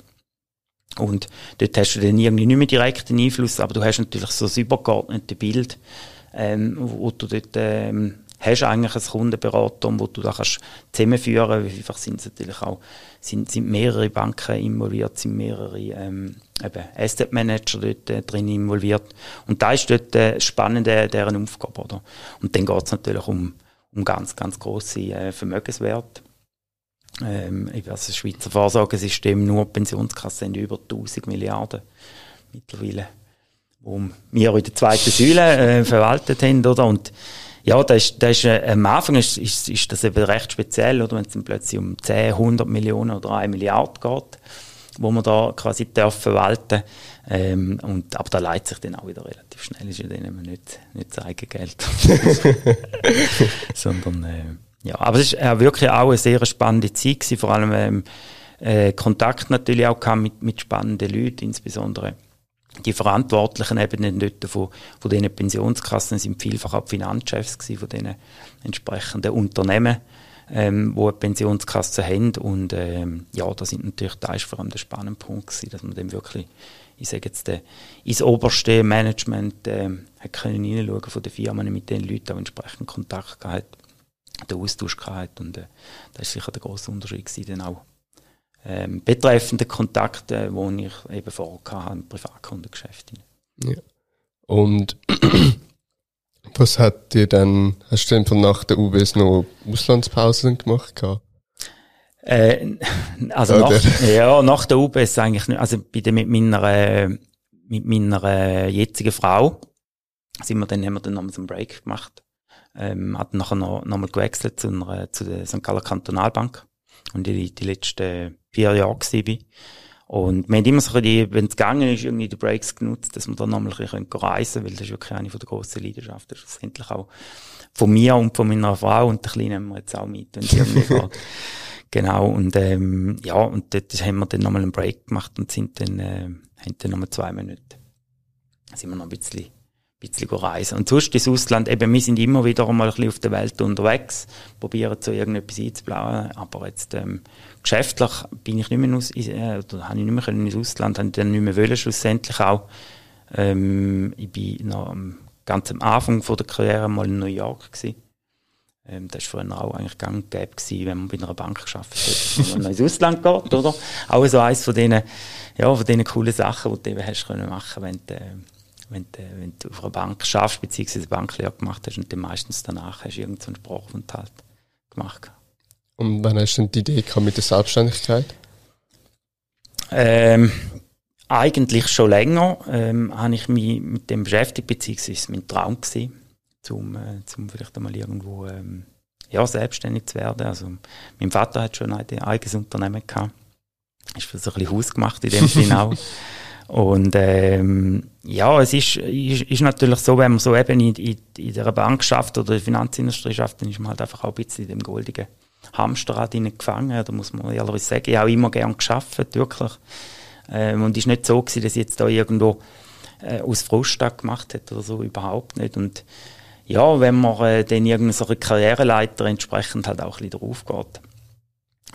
Und dort hast du dann irgendwie nicht mehr direkten Einfluss, aber du hast natürlich so das übergeordnete Bild, ähm, wo du dort ähm, hast eigentlich ein Kundenberater, wo du da kannst zusammenführen. Einfach sind natürlich auch sind, sind mehrere Banken involviert, sind mehrere ähm, eben Asset Manager dort äh, drin involviert. Und da ist dort äh, spannende deren Aufgabe, oder? Und dann geht es natürlich um um ganz ganz große äh, Vermögenswerte. Ähm, also das Schweizer Vorsorgesystem, nur Pensionskassen sind über 1000 Milliarden mittlerweile wo wir in der zweiten Säule äh, verwaltet haben, oder? Und ja, da ist, da ist, äh, am Anfang ist, ist, ist das eben recht speziell, oder? Wenn es dann plötzlich um 10, 100 Millionen oder 1 Milliarde geht, wo man da quasi darf verwalten ähm, und Aber da leitet sich dann auch wieder relativ schnell, ist ja dann immer nicht, nicht das Eigengeld. [LAUGHS] [LAUGHS] Sondern, äh, ja. Aber es ist äh, wirklich auch eine sehr spannende Zeit gewesen, vor allem ähm, äh, Kontakt natürlich auch mit, mit spannenden Leuten, insbesondere die Verantwortlichen eben dort von, von diesen Pensionskassen sind vielfach auch Finanzchefs gewesen, von diesen entsprechenden Unternehmen, ähm, wo eine Pensionskasse haben. Und ähm, ja, da sind natürlich, da ist vor allem der spannende Punkt gewesen, dass man dem wirklich, ich sage jetzt, äh, ins oberste Management äh, können hineinschauen von den Firmen, mit den Leuten auch entsprechend Kontakt gehabt, den Austausch gehabt und äh, das ist sicher der grosse Unterschied gewesen, dann auch ähm, betreffende Kontakte, die ich eben vorher im Privatkundengeschäft. Ja. Und [CLEARS THROAT] was hat dir dann, hast du denn von nach der UBS noch Auslandspausen gemacht? Äh, [LAUGHS] also nach, ja, nach der UBS eigentlich nicht. Also bei der, mit meiner, mit meiner jetzigen Frau sind wir dann, haben wir dann nochmal so einen Break gemacht. Ähm, hat nachher noch, noch mal gewechselt zu, einer, zu der St. Galler Kantonalbank. Und die, die letzten vier Jahre gewesen Und wir haben immer so die, wenn es gegangen ist, irgendwie die Breaks genutzt, dass wir dann nochmal ein bisschen reisen können, weil das ist wirklich eine von der grossen Leidenschaften. Das ist endlich auch von mir und von meiner Frau und der Kleinen nehmen wir jetzt auch mit, wenn sie irgendwie [LAUGHS] geht. Genau, und ähm, ja, und dort haben wir dann nochmal einen Break gemacht und sind dann, äh, haben dann nochmal zwei Minuten. sind wir noch ein bisschen bisschen reisen. Und sonst ins Ausland, eben, wir sind immer wieder einmal ein bisschen auf der Welt unterwegs, probieren so irgendetwas einzubauen, aber jetzt, ähm, geschäftlich bin ich nicht mehr aus, äh, oder habe ich nicht mehr können ins Ausland, habe ich dann nicht mehr wollen, schlussendlich auch. Ähm, ich bin noch ganz am Anfang von der Karriere mal in New York gewesen. Ähm, das war vorhin auch eigentlich gang und gäbe gewesen, wenn man bei einer Bank hat, dass man ins Ausland geht, oder? Auch so eines von diesen, ja, von diesen coolen Sachen, die du eben hast können machen, wenn du, äh, wenn du, wenn du auf einer Bank schaffst, beziehungsweise Banklehre gemacht hast und dann meistens danach hast du irgendeinen Sprachaufenthalt gemacht. Und wann hast du denn die Idee gehabt mit der Selbstständigkeit? Ähm, eigentlich schon länger ähm, habe ich mich mit dem beschäftigt, beziehungsweise es mein Traum gewesen, zum, äh, zum vielleicht einmal irgendwo ähm, ja, selbstständig zu werden. Also mein Vater hat schon ein eigenes Unternehmen gehabt. Ist für so ein bisschen Haus gemacht in dem [LAUGHS] Sinne auch. Und ähm, ja, es ist, ist, ist natürlich so, wenn man so eben in, in, in der Bank schafft oder in der Finanzindustrie schafft, dann ist man halt einfach auch ein bisschen in dem goldigen Hamsterrad gefangen. Da muss man ehrlich sagen, ich habe immer gern geschafft, wirklich. Ähm, und es ist nicht so gewesen, dass ich jetzt da irgendwo äh, aus Frust gemacht hätte oder so, überhaupt nicht. Und ja, wenn man äh, dann irgendeine Karriereleiter entsprechend halt auch ein bisschen drauf geht,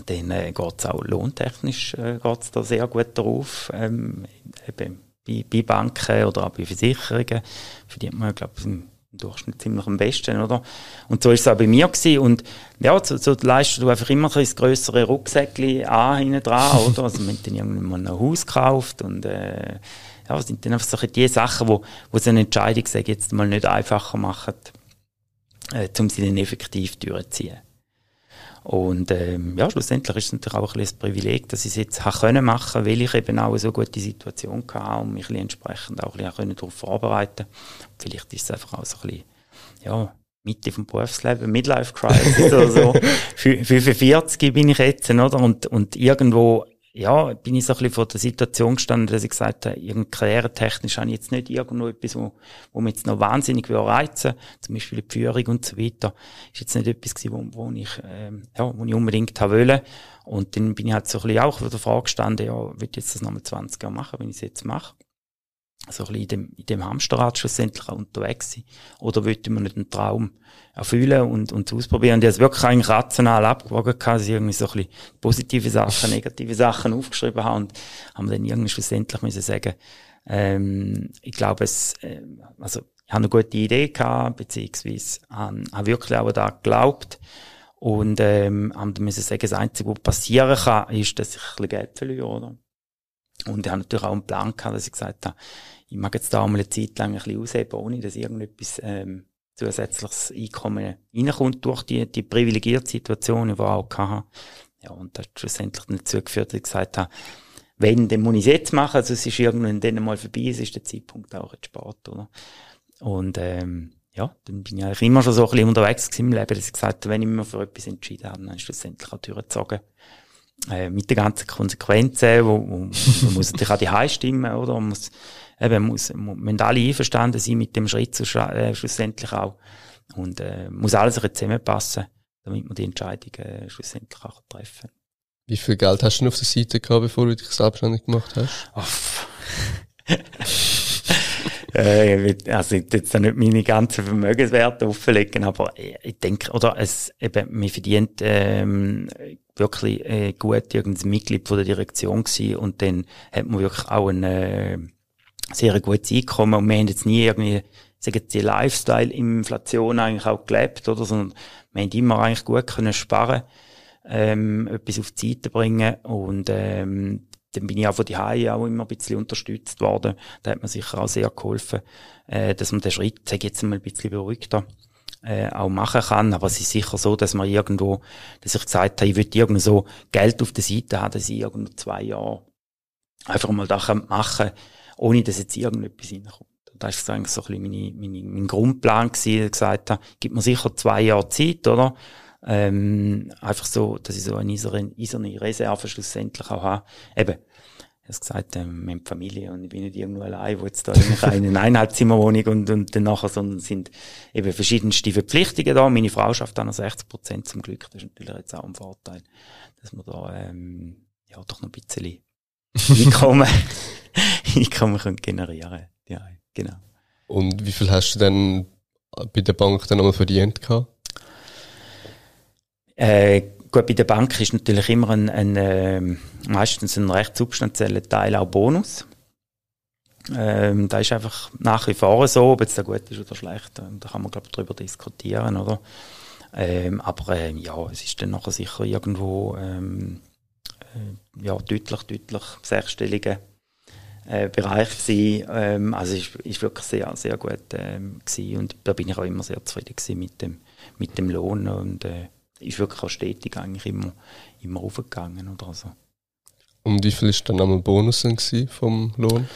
dann äh, geht es auch lohntechnisch äh, geht's da sehr gut drauf. Ähm, eben bei, bei Banken oder auch bei Versicherungen verdient man, glaube ich, im Durchschnitt ziemlich am besten, oder? Und so ist es auch bei mir gewesen. Und ja, so, so leistest du einfach immer ein grössere Rucksäckchen an, hinten dran, [LAUGHS] oder? Also, man hat dann irgendwann ein Haus gekauft und, äh, ja, sind dann einfach so die Sachen, wo, wo so eine Entscheidung, sage jetzt mal, nicht einfacher machen, äh, um sie dann effektiv durchzuziehen. Und ähm, ja, schlussendlich ist es natürlich auch ein, ein Privileg, dass ich es jetzt habe können machen, weil ich eben auch eine so gute Situation hatte und mich entsprechend auch ein bisschen darauf vorbereiten Vielleicht ist es einfach auch so ein bisschen, ja, Mitte vom Berufsleben, Midlife Crisis oder so. [LAUGHS] 45 bin ich jetzt, oder? Und, und irgendwo ja, bin ich so ein bisschen vor der Situation gestanden, dass ich gesagt habe, irgendwie karrieretechnisch habe ich jetzt nicht irgendwo etwas, wo, wo mich jetzt noch wahnsinnig will reizen zum Beispiel die Führung und so weiter, ist jetzt nicht etwas gewesen, wo, wo ich, ähm, ja, wo ich unbedingt haben wollte. Und dann bin ich halt so ein bisschen auch vor der Frage gestanden, ja, will ich jetzt das nochmal 20 Jahre machen, wenn ich es jetzt mache? So ein bisschen in dem, in dem Hamsterrad schlussendlich unterwegs sein? Oder wollte man nicht einen Traum erfüllen und, und ausprobieren? Und ich habe es wirklich eigentlich rational abgewogen, dass ich irgendwie so ein bisschen positive Sachen, negative Sachen aufgeschrieben habe und haben dann irgendwie schlussendlich müssen sagen, ähm, ich glaube, es, äh, also, ich habe eine gute Idee gehabt, beziehungsweise habe, habe wirklich auch da geglaubt. Und, ähm, haben dann müssen sagen, das Einzige, was passieren kann, ist, dass ich ein bisschen Geld verliere, oder? Und ich habe natürlich auch einen Plan gehabt, dass ich gesagt habe, ich mag jetzt da mal eine Zeit lang ein bisschen ausheben, ohne dass irgendetwas ähm, zusätzliches Einkommen reinkommt durch die, die privilegierte Situation, die ich auch hatte. Ja, und das hat schlussendlich dazu geführt, dass ich gesagt habe, wenn, dann muss ich es jetzt machen, also es ist irgendwann dann mal vorbei, es ist der Zeitpunkt auch jetzt spät, oder? Und, ähm, ja, dann bin ich eigentlich immer schon so ein bisschen unterwegs im Leben, dass ich gesagt habe, wenn ich mich für etwas entschieden habe, dann schlussendlich auch durchgezogen äh, mit den ganzen Konsequenzen, wo, wo man muss natürlich auch die stimmen, oder? Man muss, eben, muss, müssen alle einverstanden sein mit dem Schritt zu, äh, schlussendlich auch. Und, äh, muss alles ein zusammenpassen, damit man die Entscheidung äh, schlussendlich auch treffen Wie viel Geld hast du noch auf der Seite gehabt, bevor du dich selbstständig gemacht hast? Oh. [LAUGHS] äh, also ich jetzt nicht meine ganzen Vermögenswerte offenlegen, aber ich denke, oder es eben, man verdient ähm, wirklich äh, gut irgendein Mitglied von der Direktion gewesen und dann hat man wirklich auch ein äh, sehr gutes Einkommen und wir haben jetzt nie irgendwie sagen die Lifestyle Inflation eigentlich auch gelebt oder sondern wir haben immer eigentlich gut können sparen ähm, etwas auf die Seite bringen und ähm, dann bin ich auch von die auch immer ein bisschen unterstützt worden. Da hat man sicher auch sehr geholfen, äh, dass man den Schritt, sag jetzt mal ein bisschen beruhigter, äh, auch machen kann. Aber es ist sicher so, dass man irgendwo, dass ich gesagt habe, ich würde irgendwo so Geld auf der Seite haben, dass ich irgendwo zwei Jahre einfach mal da machen ohne dass jetzt irgendetwas reinkommt. Das war eigentlich so ein bisschen meine, meine, mein Grundplan gewesen, gesagt habe, gibt mir sicher zwei Jahre Zeit, oder? Ähm, einfach so, dass ich so eine eiserne Reserve schlussendlich auch habe. Eben, ich habe gesagt, ähm, wir haben Familie und ich bin nicht irgendwo allein, wo jetzt da eine [LAUGHS] Einheitszimmerwohnung und, und dann nachher, sondern sind eben verschiedenste Verpflichtungen da. Meine Frau schafft auch noch 60 Prozent zum Glück. Das ist natürlich jetzt auch ein Vorteil, dass wir da, ähm, ja, doch noch ein bisschen [LAUGHS] Einkommen, [LAUGHS] Einkommen können generieren. Ja, genau. Und wie viel hast du denn bei der Bank dann nochmal verdient gehabt? Äh, gut, bei der Bank ist natürlich immer ein, ein äh, meistens ein recht substanzieller Teil auch Bonus. Ähm, da ist einfach nach wie vor so, ob jetzt der gut ist oder schlecht, da kann man glaube ich drüber diskutieren, oder? Ähm, aber äh, ja, es ist dann nachher sicher irgendwo ähm, äh, ja deutlich, deutlich sechsstellige äh, Bereich gewesen. Ähm, also ist, ist wirklich sehr, sehr gut ähm, gewesen und da bin ich auch immer sehr zufrieden gewesen mit dem, mit dem Lohn und äh, ist wirklich auch stetig eigentlich immer, immer aufgegangen oder so. Und wie viel ist dann einmal Bonus vom Lohn?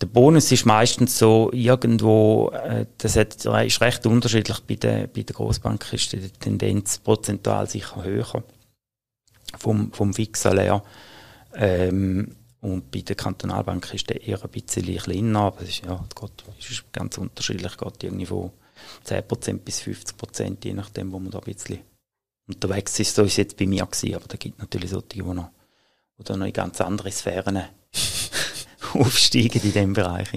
Der Bonus ist meistens so irgendwo, äh, das hat, ist recht unterschiedlich. Bei der, bei der Grossbank ist die Tendenz prozentual sicher höher vom, vom Fixsalär. Ähm, Und bei der Kantonalbank ist der eher ein bisschen kleiner, aber es ist, ja, es ist ganz unterschiedlich, geht irgendwie von 10% bis 50%, je nachdem, wo man da ein bisschen unterwegs ist. So ist es jetzt bei mir gewesen, aber da gibt natürlich solche, die noch, die noch in ganz andere Sphären [LAUGHS] aufsteigen in diesem Bereich.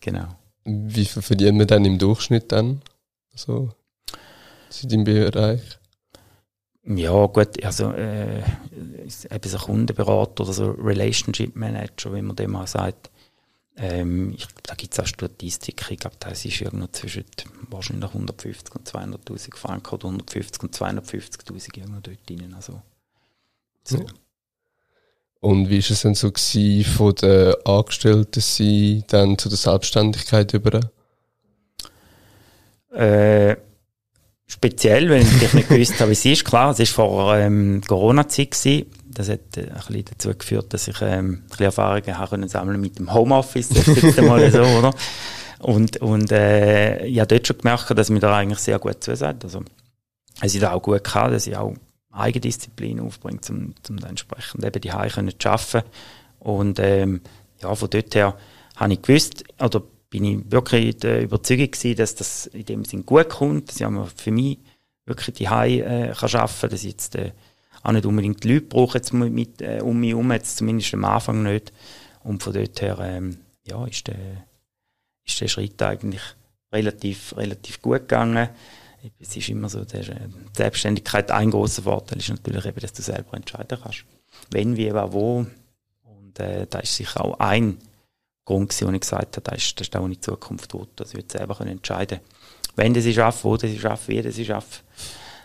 Genau. Wie viel verdient man dann im Durchschnitt dann? So, in deinem Bereich? Ja, gut, also äh, eben so Kundenberater oder so Relationship Manager, wie man dem mal sagt. Ähm, ich, da gibt es auch Statistiken, ich glaube, das ist irgendwo zwischen wahrscheinlich 150 und 200'000 Franken oder 150 und 250'000 irgendwo dort drin. Also, so. Und wie war es denn so gewesen, von den Angestellten sein, dann zu der Selbstständigkeit über? Äh, speziell, wenn ich nicht gewusst habe, wie es ist. Klar, es war vor ähm, Corona-Zeit. Das hat äh, ein bisschen dazu geführt, dass ich ähm, ein bisschen Erfahrungen habe können sammeln mit dem Homeoffice, das ist einmal so, oder? Und, und äh, ich habe dort schon gemerkt, dass mir da eigentlich sehr gut zusagt. Also, es ist auch gut gehabt, dass ich auch Eigendisziplin aufbringe, um, um entsprechend eben die Hause zu arbeiten. Und ähm, ja, von dort her habe ich gewusst, oder bin ich wirklich der Überzeugung gewesen, dass das in dem Sinn gut kommt, dass ich für mich wirklich die Hai äh, kann schaffen, dass ich jetzt äh, auch nicht unbedingt die Leute brauche jetzt mit, äh, um mich herum, jetzt zumindest am Anfang nicht. Und von dort her, ähm, ja, ist der, ist der Schritt eigentlich relativ, relativ gut gegangen. Es ist immer so, der, die Selbstständigkeit, ein großer Vorteil ist natürlich eben, dass du selber entscheiden kannst. Wenn, wie, wo. Und äh, da ist sicher auch ein Grund gewesen, wo ich gesagt habe, das ist, das ist auch in die Zukunft will, dass ich selber können entscheiden wenn das ich schaffe, wo das ich schaffe, wie das ich schaffe.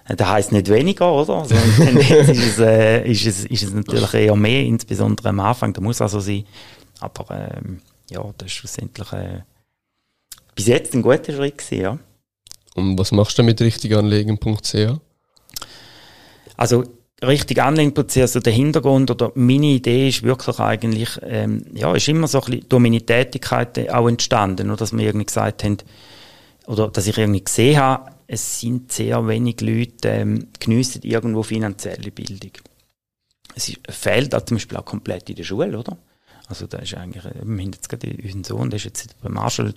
Äh, das heisst nicht weniger, oder? Also, ist, es, äh, ist, es, ist es natürlich eher mehr, insbesondere am Anfang, da muss also sein. Aber ähm, ja, das ist schlussendlich äh, bis jetzt ein guter Schritt gewesen, ja. Und was machst du mit richtiganlegen.ch? Also richtig anlegen.ch, also der Hintergrund oder meine Idee ist wirklich eigentlich, ähm, ja, ist immer so ein bisschen durch meine Tätigkeit auch entstanden, oder dass wir irgendwie gesagt haben, oder dass ich irgendwie gesehen habe, es sind sehr wenig Leute, ähm, geniessen irgendwo finanzielle Bildung. Es ist, fehlt auch zum Beispiel auch komplett in der Schule, oder? Also da ist eigentlich, wir haben jetzt gerade unseren Sohn, der ist jetzt bei Marshall,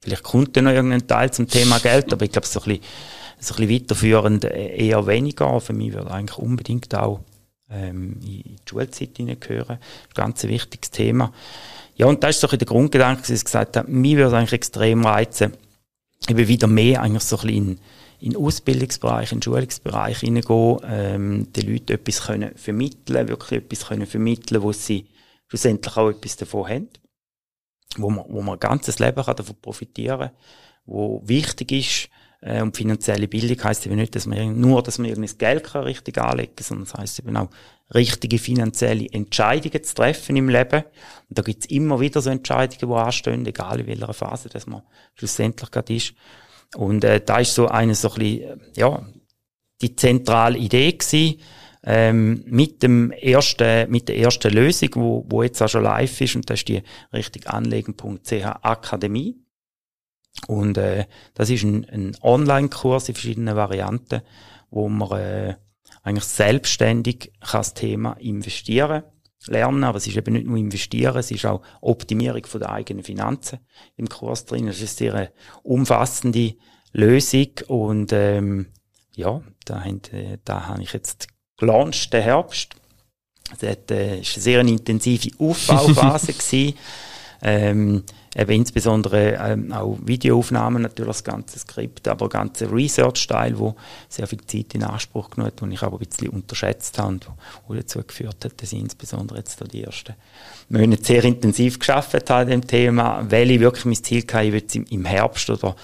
vielleicht kommt da noch irgendein Teil zum Thema Geld, aber ich glaube, so ein bisschen, so ein bisschen weiterführend äh, eher weniger. Für mich würde eigentlich unbedingt auch ähm, in die Schulzeit hineingehören. Das ist ein ganz wichtiges Thema. Ja, und das ist so ein der Grundgedanke, dass ich gesagt habe, mich würde eigentlich extrem reizen, eben wieder mehr eigentlich so ein bisschen in, den Ausbildungsbereich, in den Schulungsbereich hineingehen, ähm, den Leuten etwas können vermitteln, wirklich etwas können vermitteln, wo sie schlussendlich auch etwas davon haben, wo man, wo man ein ganzes Leben kann davon profitieren, wo wichtig ist, äh, und finanzielle Bildung heisst eben nicht, dass man nur, dass man irgendwie das Geld kann richtig anlegen kann, sondern es heisst eben auch, richtige finanzielle Entscheidungen zu treffen im Leben. Und da gibt's immer wieder so Entscheidungen, die anstehen, egal in welcher Phase das man schlussendlich gerade ist. Und äh, da ist so eine so ein bisschen, ja, die zentrale Idee gewesen, ähm, mit dem ersten, mit der ersten Lösung, wo, wo jetzt auch schon live ist, und das ist die richtig anlegen.ch Akademie. Und äh, das ist ein, ein Online-Kurs in verschiedenen Varianten, wo man äh, eigentlich selbstständig kann das Thema investieren lernen, aber es ist eben nicht nur investieren, es ist auch Optimierung von der eigenen Finanzen im Kurs drin. Es ist eine sehr umfassende Lösung und ähm, ja, da, haben, äh, da habe ich jetzt gelauncht, den Herbst. Es hat, äh, ist eine sehr intensive [LAUGHS] Aufbauphase gewesen. Ähm, eben insbesondere ähm, auch Videoaufnahmen, natürlich das ganze Skript, aber ganze Research-Teil, wo sehr viel Zeit in Anspruch genommen hat, und ich aber ein bisschen unterschätzt habe und wo dazu geführt hat, dass ich insbesondere jetzt die ersten Monate sehr intensiv geschafft habe an dem Thema, weil ich wirklich mein Ziel hatte, ich würde es im Herbst oder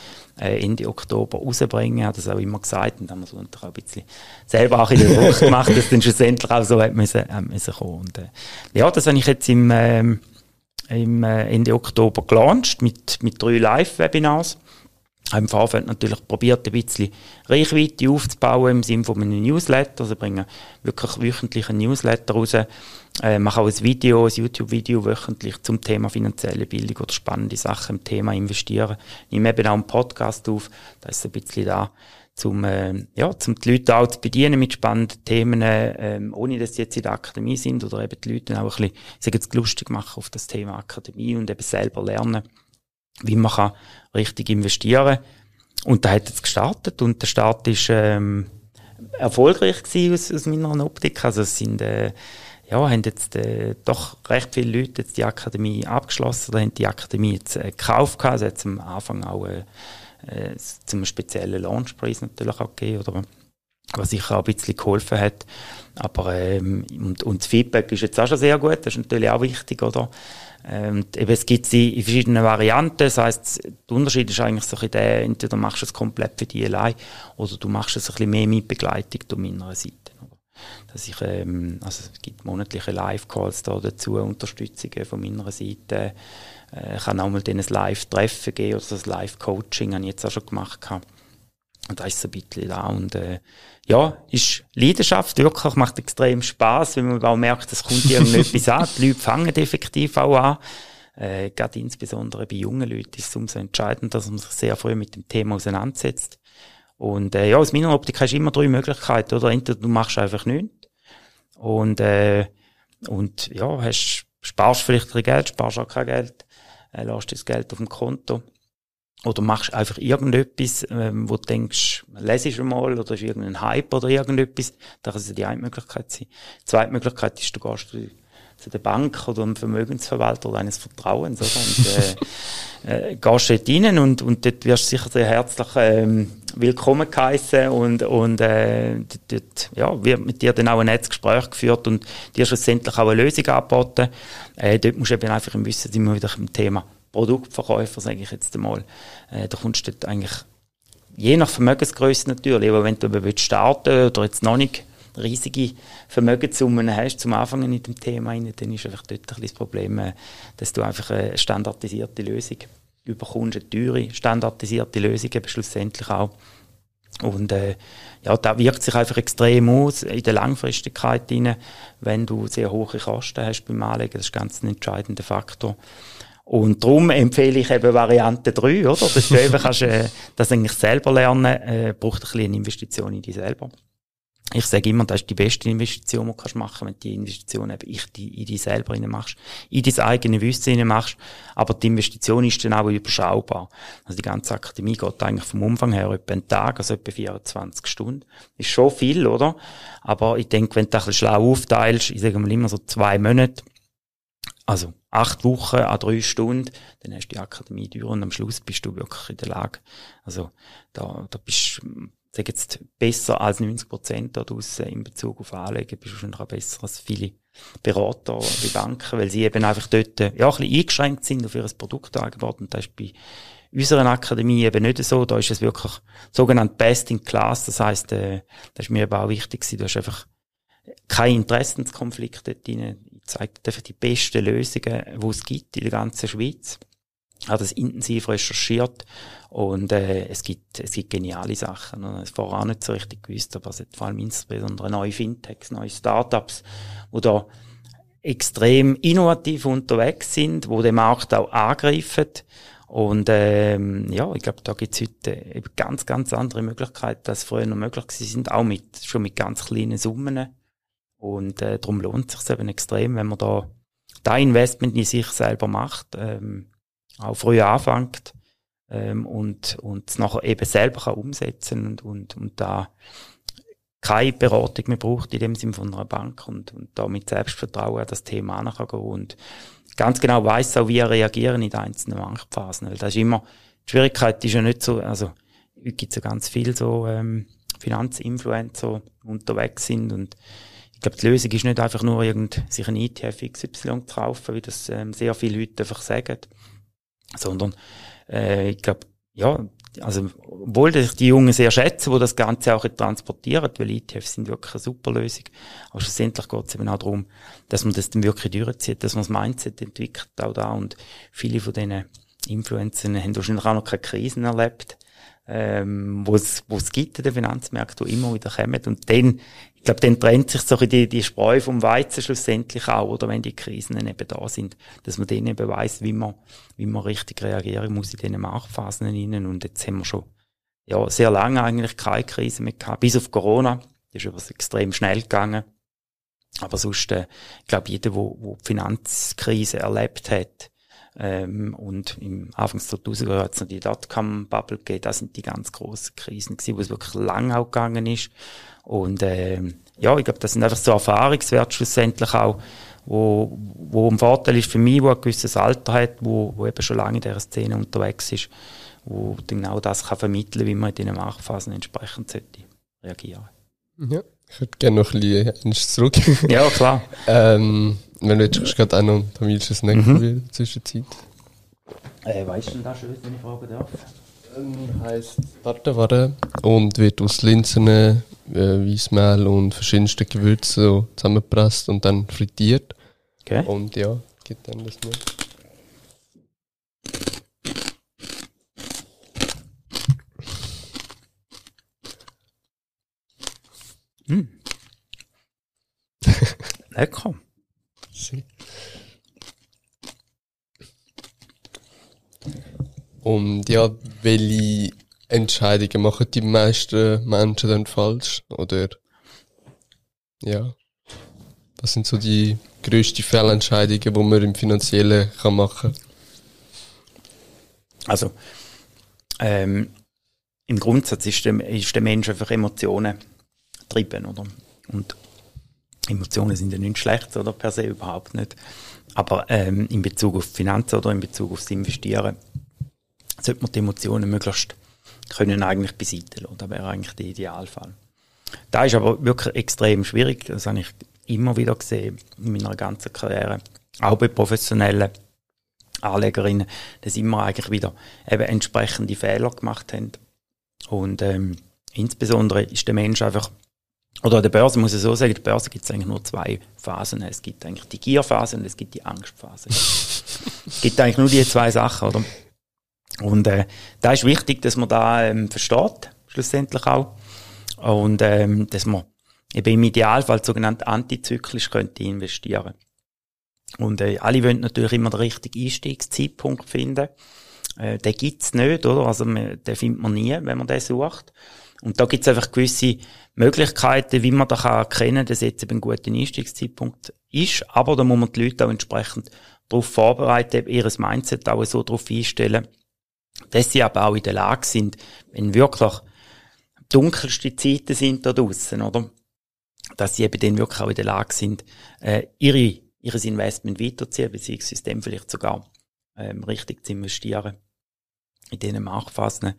äh, Ende Oktober rausbringen. Ich habe das auch immer gesagt und haben wir so auch ein bisschen selber auch in der Druck gemacht, dass dann schlussendlich auch so hat müssen, äh, müssen kommen. Und, äh, ja, das habe ich jetzt im, ähm, im äh, Ende Oktober gelauncht mit, mit drei Live-Webinars. Im Vorfeld natürlich probiert, ein bisschen Reichweite aufzubauen im Sinne von einem Newsletter. Also bringen wirklich wöchentlich einen Newsletter raus. Äh, mache auch ein Video, ein YouTube-Video wöchentlich zum Thema finanzielle Bildung oder spannende Sachen im Thema investieren. Nehme eben auch einen Podcast auf. Da ist ein bisschen da zum, äh, ja, zum die Leute auch zu bedienen mit spannenden Themen, äh, ohne dass sie jetzt in der Akademie sind oder eben die Leute auch ein bisschen, sagen jetzt lustig machen auf das Thema Akademie und eben selber lernen, wie man kann richtig investieren. Und da hat es gestartet und der Start ist ähm, erfolgreich gewesen aus, aus meiner Optik. Also es sind äh, ja, haben jetzt äh, doch recht viele Leute jetzt die Akademie abgeschlossen oder haben die Akademie jetzt äh, gekauft gehabt. Also hat am Anfang auch äh, äh, zum speziellen Launchpreis natürlich auch gegeben, oder was sicher auch ein bisschen geholfen hat. Aber ähm, und, und das Feedback ist jetzt auch schon sehr gut, das ist natürlich auch wichtig, oder? Ähm, eben, es gibt sie in verschiedenen Varianten, das heisst, der Unterschied ist eigentlich so ein der, entweder machst du es komplett für dich allein oder du machst es ein bisschen mehr mit Begleitung von meiner Seite. Dass ich, ähm, also es gibt monatliche Live-Calls da dazu, Unterstützungen von meiner Seite, äh, kann auch mal ein Live-Treffen geben oder so ein Live-Coaching, habe ich jetzt auch schon gemacht. Gehabt. Und da ist so ein bisschen da. Und äh, ja, ist Leidenschaft, wirklich, macht extrem Spaß, wenn man auch merkt, es kommt irgendetwas [LAUGHS] an. Die Leute fangen effektiv auch an. Äh, gerade insbesondere bei jungen Leuten ist es umso entscheidender, dass man sich sehr früh mit dem Thema auseinandersetzt. Und äh, ja, aus meiner Optik hast du immer drei Möglichkeiten, oder? Entweder du machst einfach nichts und, äh, und ja, hast, sparst vielleicht ein Geld, sparst auch kein Geld, äh, lässt das Geld auf dem Konto oder machst einfach irgendetwas, ähm, wo du denkst, lesest du mal oder ist irgendein Hype oder irgendetwas. Das kann also die eine Möglichkeit sein. Die zweite Möglichkeit ist, du gehst zu der Bank oder einem Vermögensverwalter oder eines Vertrauens, oder? Und, äh, äh, gehst dort rein und, und dort wirst du sicher sehr herzlich ähm, willkommen geheissen und, und äh, dort ja, wird mit dir dann auch ein Netzgespräch geführt und dir schlussendlich auch eine Lösung angeboten. Äh, dort musst du eben einfach im Wissen, wir wieder im Thema Produktverkäufer, sage ich jetzt einmal. Äh, da kommst du dort eigentlich, je nach Vermögensgröße natürlich, aber wenn du eben starten oder jetzt noch nicht riesige Vermögenssummen hast zum Anfangen in dem Thema, rein, dann ist einfach dort ein das Problem, äh, dass du einfach eine standardisierte Lösung überkommst, eine teure, standardisierte Lösung eben schlussendlich auch. Und äh, ja, da wirkt sich einfach extrem aus in der Langfristigkeit rein, wenn du sehr hohe Kosten hast beim Anlegen. Das ist ganz ein entscheidender Faktor. Und darum empfehle ich eben Variante 3, oder? Dass du [LAUGHS] eben kannst, äh, das eigentlich selber lernen, äh, braucht ein bisschen eine Investition in dich selber ich sage immer, das ist die beste Investition, die du machen kannst, wenn du die Investition eben ich die, in dich selber machst, in dein eigene Wissen machst. Aber die Investition ist dann auch überschaubar. Also die ganze Akademie geht eigentlich vom Umfang her etwa einen Tag, also etwa 24 Stunden. Ist schon viel, oder? Aber ich denke, wenn du das ein bisschen schlau aufteilst, ich sage mal immer so zwei Monate, also acht Wochen an drei Stunden, dann hast du die Akademie durch und am Schluss bist du wirklich in der Lage. Also da, da bist sage jetzt, besser als 90 Prozent daraus in Bezug auf Anlegen, bist du wahrscheinlich auch besser als viele Berater wie Banken, weil sie eben einfach dort, ja, ein bisschen eingeschränkt sind auf ihr Produktangebot. Und das ist bei unserer Akademie eben nicht so, da ist es wirklich sogenannt Best in Class, das heisst, äh, das ist mir eben auch wichtig gewesen, du hast einfach keinen Interessenskonflikt dort drin, ich zeige einfach die besten Lösungen, die es gibt in der ganzen Schweiz hat das intensiv recherchiert und äh, es gibt es gibt geniale Sachen. Und es vorher auch nicht so richtig gewusst, aber es hat vor allem insbesondere neue Fintechs, neue Startups, wo da extrem innovativ unterwegs sind, wo den Markt auch angreifen. Und ähm, ja, ich glaube, da gibt's heute eben ganz, ganz andere Möglichkeiten, als früher noch möglich gewesen sind, auch mit schon mit ganz kleinen Summen. Und äh, darum lohnt es sich eben extrem, wenn man da da Investment in sich selber macht. Ähm, auch früh anfängt ähm, und und es nachher eben selber kann umsetzen und und und da keine Beratung mehr braucht in dem Sinne von einer Bank und und da mit Selbstvertrauen an das Thema angehen und ganz genau weiß auch wie er reagieren in den einzelnen Marktphasen weil das ist immer die Schwierigkeit ist ja nicht so also heute gibt es ja ganz viel so ähm, Finanzinfluencer unterwegs sind und ich glaube, die Lösung ist nicht einfach nur irgend, sich ein ETF XY zu kaufen, wie das ähm, sehr viele Leute einfach sagen, sondern äh, ich glaube, ja, also obwohl ich die Jungen sehr schätze, wo das Ganze auch transportieren, weil ETFs sind wirklich eine super Lösung. Aber schlussendlich geht es eben auch darum, dass man das dann wirklich durchzieht, dass man das Mindset entwickelt auch da und viele von diesen Influencern haben wahrscheinlich auch noch keine Krisen erlebt, ähm, wo es gibt in den Finanzmärkten, die immer wieder kommen und dann ich glaube, dann trennt sich so die, die Spreu vom Weizen schlussendlich auch, oder wenn die Krisen eben da sind, dass man dann eben weiss, wie man, wie man richtig reagieren muss in diesen Marktphasen innen. Und jetzt haben wir schon ja, sehr lange eigentlich keine Krise mehr gehabt, bis auf Corona. Das ist aber extrem schnell gegangen. Aber sonst, äh, ich glaube, jeder, der wo die Finanzkrise erlebt hat, ähm, und im Anfang 2000 hat es noch die Dotcom-Bubble gegeben, das sind die ganz grossen Krisen gewesen, wo es wirklich lang auch gegangen ist. Und ähm, ja, ich glaube, das sind einfach so Erfahrungswerte schlussendlich auch, wo, wo ein Vorteil ist für mich, wo ein gewisses Alter hat, wo, wo eben schon lange in dieser Szene unterwegs ist, wo genau das kann vermitteln, wie man in diesen Marktphasen entsprechend sollte reagieren. Ja, ich würde gerne noch ein bisschen zurück. ja, klar. [LAUGHS] ähm, wenn du jetzt gerade auch noch ein tamilisches Snack mhm. will, Zwischenzeit. Äh, weißt du denn das schon, wenn ich fragen darf? Ähm, heisst Tartaware und wird aus Linsen, äh, Weissmehl und verschiedensten Gewürzen so zusammengepresst und dann frittiert. Okay. Und ja, gibt dann das noch. Mm. [LAUGHS] Lecker. Und ja, welche Entscheidungen machen die meisten Menschen dann falsch? Oder ja, was sind so die grössten Fehlentscheidungen, die man im Finanziellen kann machen? Also, ähm, im Grundsatz ist der, ist der Mensch einfach Emotionen treiben, oder? Und Emotionen sind ja nicht schlecht, oder? Per se überhaupt nicht. Aber ähm, in Bezug auf Finanzen oder in Bezug aufs Investieren sollte man die Emotionen möglichst können eigentlich beiseite lassen. Das wäre eigentlich der Idealfall. Da ist aber wirklich extrem schwierig. Das habe ich immer wieder gesehen in meiner ganzen Karriere. Auch bei professionellen Anlegerinnen, dass immer eigentlich wieder eben entsprechende Fehler gemacht haben. Und ähm, insbesondere ist der Mensch einfach oder an der Börse muss ich so sagen, der Börse gibt es eigentlich nur zwei Phasen. Es gibt eigentlich die Gierphase und es gibt die Angstphase. es gibt eigentlich nur die zwei Sachen, oder? Und äh, da ist wichtig, dass man da ähm, versteht, schlussendlich auch. Und ähm, dass man eben im Idealfall sogenannt antizyklisch könnte investieren. Und äh, alle wollen natürlich immer den richtigen Einstiegszeitpunkt finden. Äh, den gibt's nicht, oder? Also den findet man nie, wenn man den sucht. Und da gibt's einfach gewisse Möglichkeiten, wie man da kann erkennen, dass jetzt eben ein guter Einstiegszeitpunkt ist. Aber da muss man die Leute auch entsprechend darauf vorbereiten, ihr Mindset auch so darauf einstellen, dass sie aber auch in der Lage sind, wenn wirklich dunkelste Zeiten sind da draussen, oder? Dass sie eben dann wirklich auch in der Lage sind, äh, ihre, ihres Investment weiterzuziehen, beziehungsweise dem vielleicht sogar ähm, richtig zu investieren in diesen Marktphasen.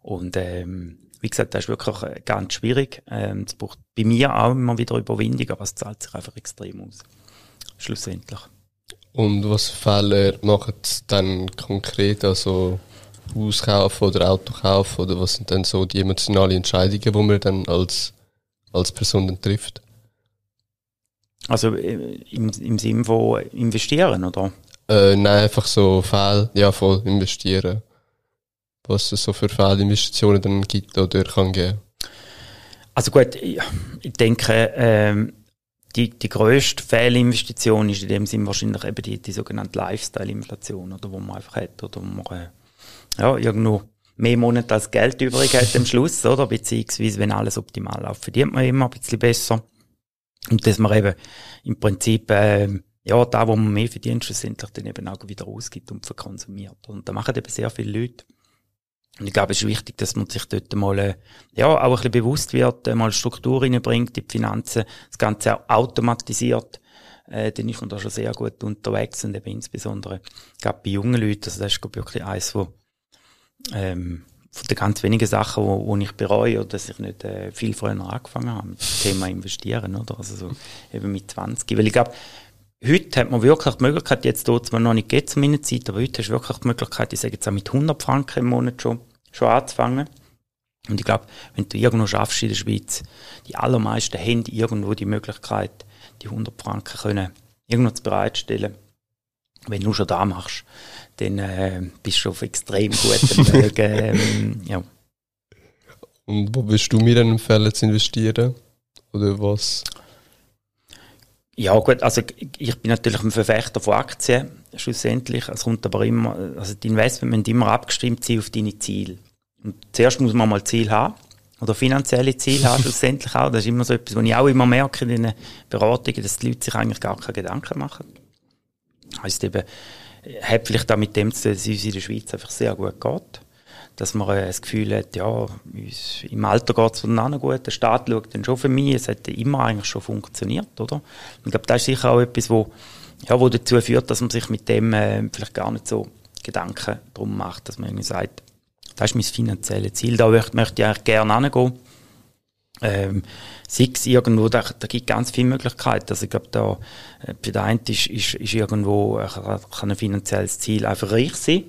Und ähm, wie gesagt, das ist wirklich äh, ganz schwierig. Ähm, es braucht bei mir auch immer wieder Überwindung, aber es zahlt sich einfach extrem aus. Schlussendlich. Und was für Fälle machen dann konkret? Also Haus kaufen oder Auto kaufen oder was sind dann so die emotionalen Entscheidungen, die man dann als, als Person dann trifft? Also äh, im, im Sinn von investieren, oder? Äh, nein, einfach so Fehl, ja voll investieren. Was es so für Fehlinvestitionen dann gibt oder kann geben. Also gut, ich, denke, ähm, die, die grösste Fehlinvestition ist in dem Sinn wahrscheinlich eben die, die sogenannte Lifestyle-Inflation, oder wo man einfach hat, oder wo man äh, ja, irgendwo mehr Monate als Geld übrig hat am Schluss, [LAUGHS] oder? Beziehungsweise, wenn alles optimal läuft, verdient man immer ein bisschen besser. Und dass man eben im Prinzip, äh, ja, da, wo man mehr verdient, schlussendlich dann eben auch wieder ausgibt und verkonsumiert. Und da machen eben sehr viele Leute. Und ich glaube, es ist wichtig, dass man sich dort mal, äh, ja, auch ein bisschen bewusst wird, äh, mal Struktur reinbringt, die Finanzen, das Ganze auch automatisiert, äh, dann ist man da schon sehr gut unterwegs und eben insbesondere, gerade bei jungen Leuten, also das ist, glaube ich, wirklich eins, wo, ähm, von den ganz wenigen Sachen, wo, wo ich bereue, oder dass ich nicht äh, viel früher angefangen habe mit dem Thema Investieren, oder? Also so eben mit 20. Weil ich glaube, heute hat man wirklich die Möglichkeit, jetzt tut es mir noch nicht geht zu meiner Zeit, aber heute hast du wirklich die Möglichkeit, ich sage jetzt auch mit 100 Franken im Monat schon, schon anzufangen. Und ich glaube, wenn du irgendwo schaffst in der Schweiz, die allermeisten haben irgendwo die Möglichkeit, die 100 Franken können irgendwo zu bereitstellen. Wenn du schon da machst, dann äh, bist du auf extrem gutem [LAUGHS] Weg. Ähm, ja. Und wo willst du mir dann empfehlen zu investieren? Oder was? Ja, gut, also ich bin natürlich ein Verfechter von Aktien, schlussendlich. Es kommt aber immer, also die Investment müssen immer abgestimmt sein auf deine Ziele. Und zuerst muss man mal Ziel haben. Oder finanzielle Ziele haben [LAUGHS] schlussendlich auch. Das ist immer so etwas, was ich auch immer merke in den Beratungen, dass die Leute sich eigentlich gar keine Gedanken machen. Heißt eben, hat vielleicht auch mit dem zu tun, dass es uns in der Schweiz einfach sehr gut geht. Dass man äh, das Gefühl hat, ja, im Alter geht es voneinander gut, der Staat schaut dann schon für mich, es hat immer eigentlich schon funktioniert, oder? ich glaube, das ist sicher auch etwas, wo, ja, wo dazu führt, dass man sich mit dem äh, vielleicht gar nicht so Gedanken drum macht, dass man irgendwie sagt, das ist mein finanzielles Ziel, da möchte, möchte ich eigentlich gerne hingehen. Ähm, sei es irgendwo, da, da gibt ganz viele Möglichkeiten. Also ich glaube, da, äh, für den einen ist, ist, ist irgendwo, äh, kann ein finanzielles Ziel einfach reich sein.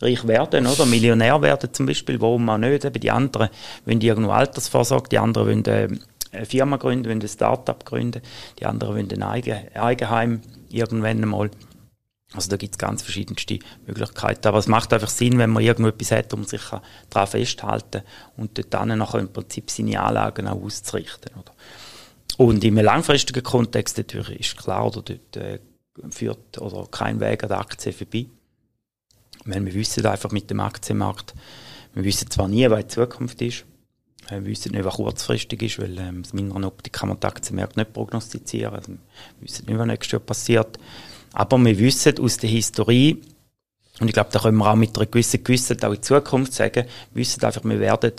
Reich werden, oder? Millionär werden zum Beispiel, warum man nicht? Eben die anderen wollen irgendwo Altersvorsorge, die anderen wollen äh, eine Firma gründen, wollen ein Start-up gründen, die anderen wollen ein Eigen, Eigenheim irgendwann einmal. Also da gibt es ganz verschiedenste Möglichkeiten. Aber es macht einfach Sinn, wenn man irgendetwas hat, um sich daran festzuhalten und dort dann nachher im Prinzip seine Anlagen auch auszurichten. Oder? Und im langfristigen Kontext natürlich ist klar, oder dort äh, führt oder kein Weg an der Aktie vorbei. Weil wir wissen einfach mit dem Aktienmarkt, wir wissen zwar nie, was die Zukunft ist, wir wissen nicht, was kurzfristig ist, weil ähm, aus meiner Optik kann man den Aktienmarkt nicht prognostizieren. Also, wir wissen nicht, was nächstes Jahr passiert. Aber wir wissen aus der Historie, und ich glaube, da können wir auch mit einer gewissen Gewissheit auch in Zukunft sagen, wir wissen einfach, wir werden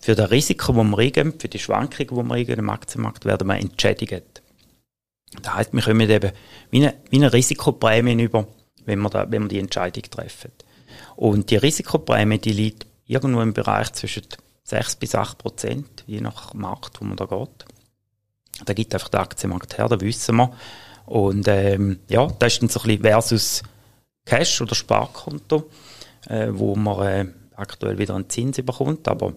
für das Risiko, das wir eingehen, für die Schwankungen, die wir eingehen im Aktienmarkt, werden wir entschädigt. Das heißt, wir kommen eben wie eine, wie eine Risikoprämie über, wenn wir, da, wenn wir die Entscheidung treffen. Und die Risikoprämie, die liegt irgendwo im Bereich zwischen 6 bis 8 Prozent, je nach Markt, wo man da geht. Da gibt einfach der Aktienmarkt her, da wissen wir. Und ähm, ja, das ist dann so ein bisschen versus Cash oder Sparkonto, äh, wo man äh, aktuell wieder einen Zins bekommt, aber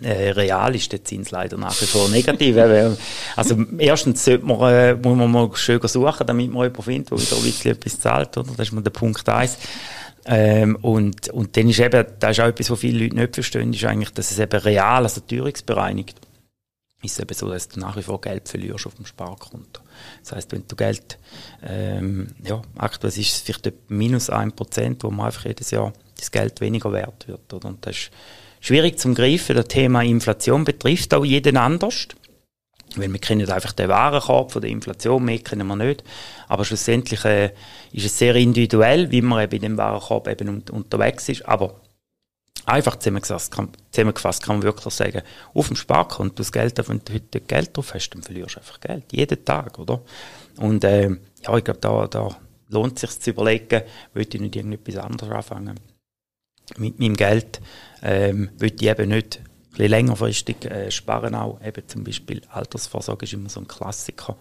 äh, real ist der Zins leider nach wie vor negativ. [LAUGHS] also erstens sollte man, äh, muss man mal schön suchen, damit man jemanden findet, der wieder ein bisschen etwas zahlt, oder? Das ist mal der Punkt eins. Ähm, und, und dann ist eben, das ist auch etwas, was viele Leute nicht verstehen, ist eigentlich, dass es eben real, also teuerungsbereinigt, ist eben so, dass du nach wie vor Geld verlierst auf dem Sparkonto. Das heißt, wenn du Geld, ähm, ja, aktuell ist es vielleicht minus ein Prozent, wo man einfach jedes Jahr das Geld weniger wert wird, oder? Und das ist schwierig zum Greifen. Das Thema Inflation betrifft auch jeden anders. Weil wir kennen einfach den Warenkorb von der Inflation, mehr kennen wir nicht. Aber schlussendlich äh, ist es sehr individuell, wie man eben in dem Warenkorb eben un unterwegs ist. Aber einfach zusammengefasst kann, zusammengefasst kann man wirklich sagen, auf dem Sparkonto das Geld, wenn du heute Geld drauf hast, dann verlierst du einfach Geld. Jeden Tag, oder? Und äh, ja, ich glaube, da, da lohnt es sich zu überlegen, will ich nicht irgendetwas anderes anfangen. Mit meinem Geld ähm, will ich eben nicht bisschen längerfristig äh, sparen auch. Eben zum Beispiel Altersvorsorge ist immer so ein Klassiker.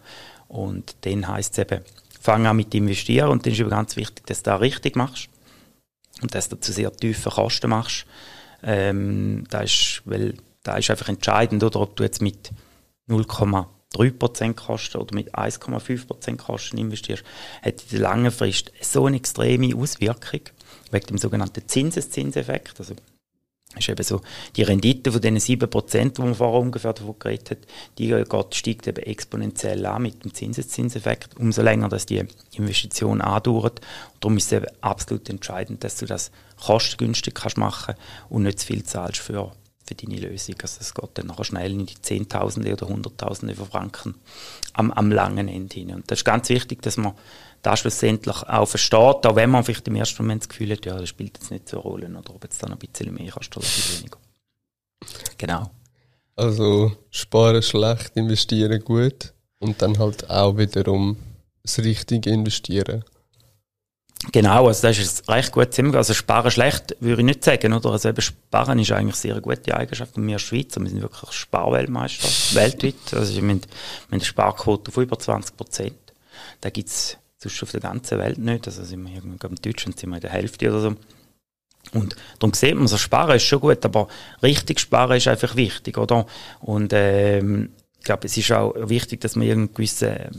Und dann heisst es eben, fang an mit investieren und dann ist eben ganz wichtig, dass du das richtig machst und dass du zu sehr tiefen Kosten machst. Ähm, das ist, weil da ist einfach entscheidend, oder ob du jetzt mit 0,3% Kosten oder mit 1,5% Kosten investierst, hat in der langen Frist so eine extreme Auswirkung wegen dem sogenannten Zinseszinseffekt. Also ist eben so, die Rendite von diesen 7%, die man vorher ungefähr davon geredet hat, die geht, steigt eben exponentiell an mit dem Zinseszinseffekt, umso länger dass die Investition andauert. Und darum ist es eben absolut entscheidend, dass du das kostengünstig kannst machen und nicht zu viel zahlst für, für deine Lösung. Also es geht dann nachher schnell in die Zehntausende oder Hunderttausende von Franken am, am langen Ende hin. Und das ist ganz wichtig, dass man das schlussendlich auch versteht, auch wenn man vielleicht im ersten Moment das Gefühl hat, ja, das spielt jetzt nicht so eine Rolle, oder ob jetzt dann ein bisschen mehr kannst oder weniger. Genau. Also sparen schlecht, investieren gut und dann halt auch wiederum das richtige investieren. Genau, also das ist recht gut zusammengefasst. Also sparen schlecht würde ich nicht sagen, oder? Also eben sparen ist eigentlich sehr gute Eigenschaft. Und wir Schweizer, wir sind wirklich Sparweltmeister, weltweit. Also wir haben, wir haben eine Sparquote von über 20 Prozent. Da gibt's sonst auf der ganzen Welt nicht. Also sind wir irgendwie, in Deutschland sind wir in der Hälfte oder so. Und darum sieht man, so sparen ist schon gut, aber richtig sparen ist einfach wichtig, oder? Und ähm, ich glaube, es ist auch wichtig, dass man irgendwie gewisse,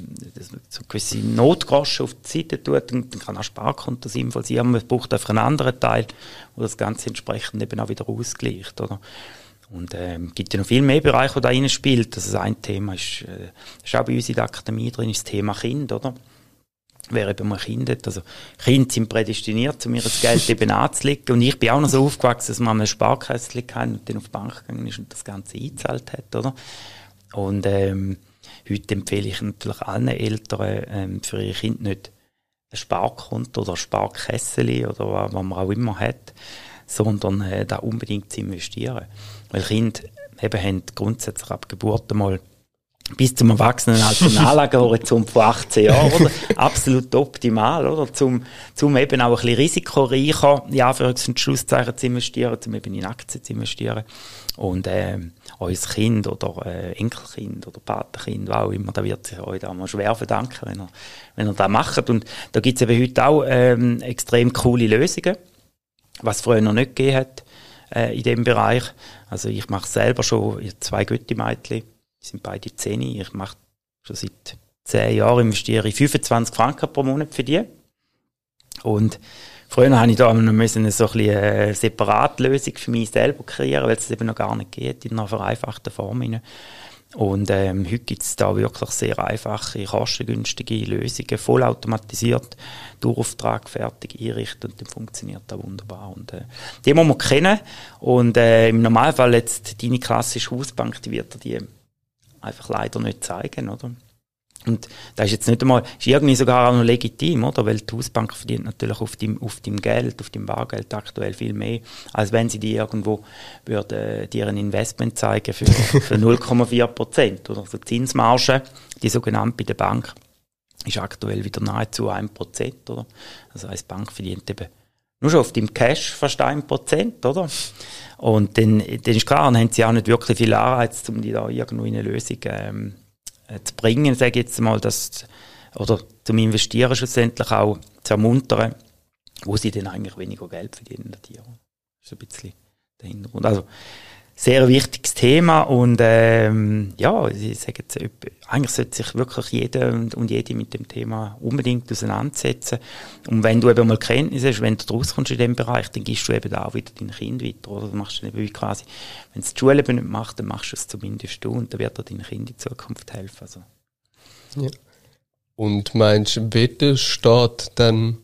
so gewisse Notgroschen auf die Seite tut. Dann kann auch Sparkonto sinnvoll sein, aber man braucht einfach einen anderen Teil, wo das Ganze entsprechend eben auch wieder ausgleicht, oder? Und ähm, gibt ja noch viel mehr Bereiche, wo da rein spielt. Also ein Thema ist, äh, ist auch bei uns in der Akademie drin, ist das Thema Kind, oder? wer eben mal Kind hat. Also Kinder sind prädestiniert, um mir das Geld eben anzulegen. Und ich bin auch noch so aufgewachsen, dass man ein Sparkästchen kann und dann auf die Bank gegangen ist und das Ganze eingezahlt hat, oder? Und ähm, heute empfehle ich natürlich allen Eltern ähm, für ihre Kinder nicht ein Sparkonto oder ein Sparkessel oder was man auch immer hat, sondern äh, da unbedingt zu investieren. Weil Kinder eben haben grundsätzlich ab Geburt einmal bis zum Erwachsenen halt einen Anlagehorizont von 18 Jahren, oder? [LAUGHS] Absolut optimal, oder? Zum, zum eben auch ein bisschen risikoreicher, ja, für und Schlusszeichen zu investieren, zum eben in Aktien zu investieren. Und, äh, unser Kind oder äh, Enkelkind oder Patenkind, was auch immer, da wird sich euch da mal schwer verdanken, wenn ihr, wenn ihr das macht. Und da gibt es eben heute auch ähm, extrem coole Lösungen, was es früher noch nicht gegeben hat äh, in dem Bereich. Also ich mache selber schon zwei Götti-Mädchen die sind beide zehn. Ich mache schon seit zehn Jahren, investiere ich 25 Franken pro Monat für die. Und früher habe ich da müssen so ein bisschen eine separate Lösung für mich selber kreieren, weil es eben noch gar nicht geht, in einer vereinfachten Form. Und ähm, heute gibt es da wirklich sehr einfache, kostengünstige Lösungen, vollautomatisiert, Durchauftrag fertig einrichten und dann funktioniert das wunderbar. Und äh, die muss man kennen und äh, im Normalfall jetzt deine klassische Hausbank, die wird dir die einfach leider nicht zeigen, oder? Und das ist jetzt nicht einmal, ist irgendwie sogar auch noch legitim, oder? Weil die Hausbank verdient natürlich auf dem, auf dem Geld, auf dem Bargeld aktuell viel mehr, als wenn sie dir irgendwo würde, dir ein Investment zeigen für, [LAUGHS] für 0,4 Prozent, oder? So Zinsmarge, die sogenannte bei der Bank, ist aktuell wieder nahezu 1 Prozent, oder? Also als Bank verdient eben nur schon auf dem Cash fast 1 Prozent, oder? Und dann, dann ist klar, dann haben sie auch nicht wirklich viel Anreiz, um die da irgendwo in eine Lösung ähm, äh, zu bringen, sage ich jetzt mal, dass, oder zum Investieren schlussendlich auch zu ermuntern, wo sie dann eigentlich weniger Geld verdienen. Das ist ein bisschen der Hintergrund. Also, sehr wichtiges Thema und ähm, ja, ich sage jetzt, eigentlich sollte sich wirklich jeder und, jede mit dem Thema unbedingt auseinandersetzen. Und wenn du eben mal Kenntnis hast, wenn du rauskommst in dem Bereich, dann gibst du eben da auch wieder dein Kind weiter. Oder du machst eben wie quasi, wenn es die Schule eben nicht macht, dann machst du es zumindest du und dann wird dir dein Kind in Zukunft helfen. Also. Ja. Und meinst du, der Staat dann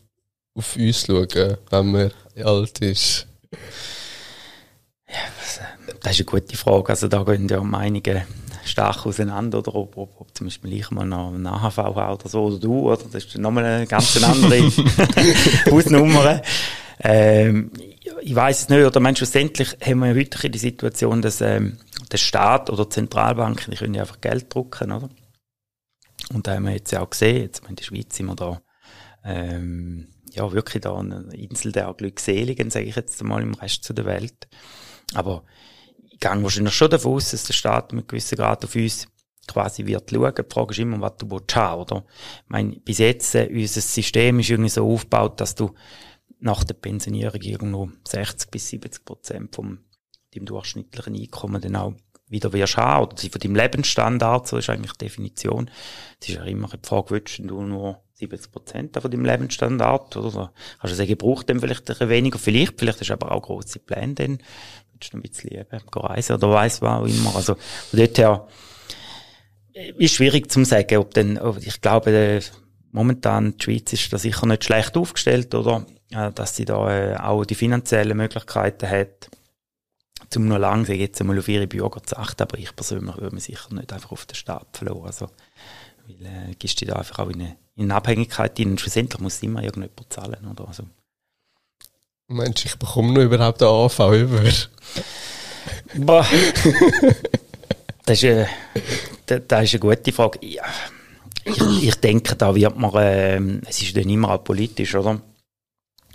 auf uns schauen, wenn man alt ist? Ja, was, das ist eine gute Frage. Also da gehen ja Meinungen stark auseinander, oder ob, ob, ob zum Beispiel ich mal noch einen AHV habe oder so, oder du, oder das ist nochmal eine ganz andere [LAUGHS] Hausnummer. Ähm, ich weiß es nicht, oder meinst schlussendlich haben wir heute die Situation, dass ähm, der Staat oder die Zentralbanken, die können ja einfach Geld drucken, oder? Und da haben wir jetzt ja auch gesehen, jetzt in der Schweiz sind wir da ähm, ja wirklich da eine Insel der Glückseligen, sage ich jetzt mal, im Rest der Welt. Aber gehe wahrscheinlich schon davon aus, dass der Staat mit gewissen Grad auf uns quasi wird schauen. Die Frage ist immer, was du willst haben, oder? Ich meine, bis jetzt, äh, unser System ist irgendwie so aufgebaut, dass du nach der Pensionierung irgendwo 60 bis 70 Prozent vom dem durchschnittlichen Einkommen dann auch wieder wirst haben, oder von deinem Lebensstandard, so ist eigentlich die Definition. Das ist ja immer eine Frage, willst du nur 70 Prozent von deinem Lebensstandard, oder? Kannst du sagen, braucht dann vielleicht ein bisschen weniger, vielleicht, vielleicht ist aber auch grosse Pläne dann, willst du ein bisschen eben reisen oder weiss was auch immer. Also, von dort her, äh, ist schwierig zu sagen, ob denn, ich glaube, äh, momentan die Schweiz ist da sicher nicht schlecht aufgestellt, oder? Äh, dass sie da auch die finanziellen Möglichkeiten hat, zum noch lange, sage jetzt einmal, auf ihre Bürger zu achten, aber ich persönlich würde mir sicher nicht einfach auf den Staat verloren. Also, weil, äh, gehst du da einfach auch in eine, in eine Abhängigkeit hin und schlussendlich muss immer irgendjemand zahlen, oder? Also, Mensch, ich bekomme nur überhaupt einen AV über. Boah. das, ist, äh, das, ist eine gute Frage. Ich, ich denke, da wird man, äh, es ist dann immer auch politisch, oder?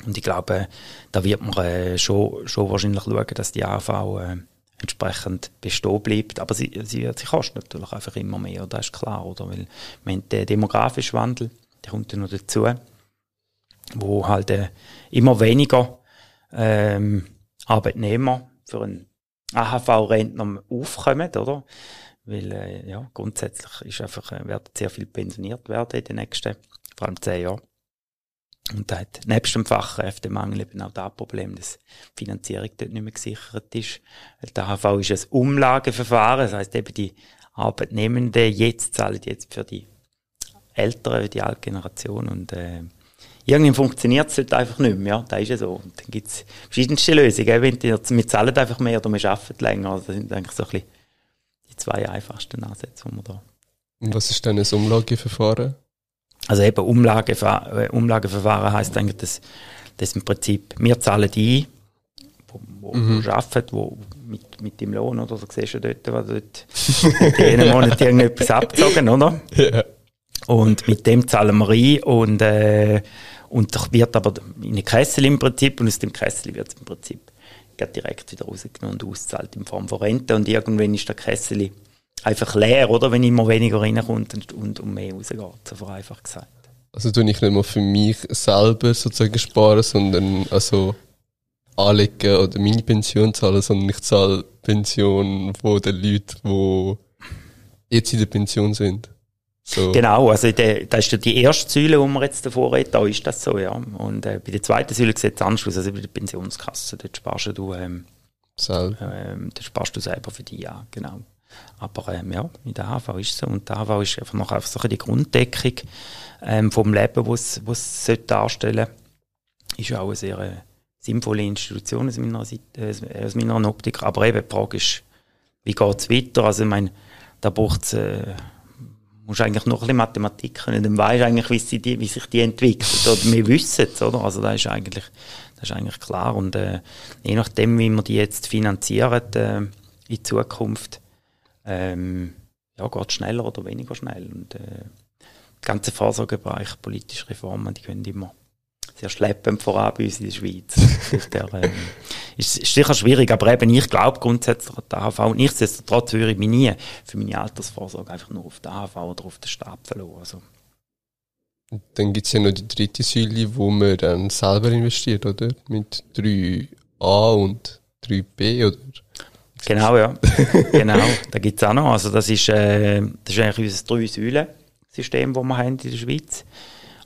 Und ich glaube, da wird man äh, schon, schon wahrscheinlich schauen, dass die AV äh, entsprechend bestehen bleibt. Aber sie, sie, sie kostet natürlich einfach immer mehr, das ist klar, oder? Weil man der demografische Wandel, der kommt ja noch dazu, wo halt äh, immer weniger ähm, Arbeitnehmer für einen AHV-Rentner aufkommen, oder? Weil, äh, ja, grundsätzlich ist einfach, äh, werden sehr viel pensioniert werden in den nächsten, vor allem zehn Jahren. Und da hat nebst dem Fachkräftemangel eben auch das Problem, dass die Finanzierung dort nicht mehr gesichert ist. Der AHV ist ein Umlageverfahren, das heisst eben die Arbeitnehmenden jetzt zahlen jetzt für die Älteren, die alte Generation und äh, irgendwie funktioniert es halt einfach nicht mehr, ja, das ist ja so. Und dann gibt es verschiedenste Lösungen, wenn die, wir zahlen einfach mehr oder wir arbeiten länger, also das sind eigentlich so ein bisschen die zwei einfachsten Ansätze, die wir da Und was ist denn ein Umlageverfahren? Also eben Umlagever äh, Umlageverfahren heisst eigentlich, dass, dass im Prinzip wir zahlen die, wo, wo, mhm. arbeiten, wo mit, mit dem Lohn, oder so siehst du dort, wo dort jeden [LAUGHS] Monat irgendetwas abgezogen, oder? Ja. Und mit dem zahlen wir ein und, äh, und wird aber in eine Kessel im Prinzip und aus dem Kessel wird es im Prinzip direkt wieder rausgenommen und auszahlt in Form von Rente und irgendwann ist der Kessel einfach leer, oder? Wenn immer weniger reinkommt und, und um mehr rausgeht, so vereinfacht gesagt. Also tue ich nicht nur für mich selber sozusagen sparen, sondern also anlegen oder meine Pension zahlen, sondern ich zahle Pension von den Leuten, die jetzt in der Pension sind. So. Genau, also der, das ist ja die erste Säule, die wir jetzt davor reden, da ist das so, ja. Und äh, bei der zweiten Säule sieht es anders aus, also bei der Pensionskasse, dort sparst du, ähm, selber. Ähm, dort sparst du selber für die, ja, genau. Aber ähm, ja, in der AV ist es so. Und der AV ist einfach noch einfach so die Grunddeckung ähm, vom Leben, was es darstellen sollte. Ist ja auch eine sehr äh, sinnvolle Institution aus meiner, Seite, äh, aus meiner Optik. Aber eben die Frage ist, wie geht es weiter? Also ich meine, da braucht es... Äh, musst eigentlich noch ein bisschen Mathematik können, dann weißt du eigentlich, wie, die, wie sich die entwickelt. Oder [LAUGHS] wir wissen es, oder? Also das ist eigentlich, das ist eigentlich klar. Und äh, je nachdem, wie wir die jetzt finanzieren äh, in Zukunft, ähm, ja, geht es schneller oder weniger schnell. Und äh, der ganze Vorsorgebereich, politische Reformen, die können immer sehr schleppend voran bei uns in der Schweiz. [LAUGHS] der, ähm, ist, ist sicher schwierig, aber eben ich glaube grundsätzlich an die AHV. Nichtsdestotrotz würde ich mich nie für meine Altersvorsorge einfach nur auf die AHV oder auf den Stab verloren. Also. Dann gibt es ja noch die dritte Säule, wo man dann selber investiert, oder? Mit 3a und 3b, oder? Genau, ja. [LAUGHS] genau, da gibt es auch noch. Also das ist, äh, das ist eigentlich unser Drei-Säulen-System, das wir haben in der Schweiz.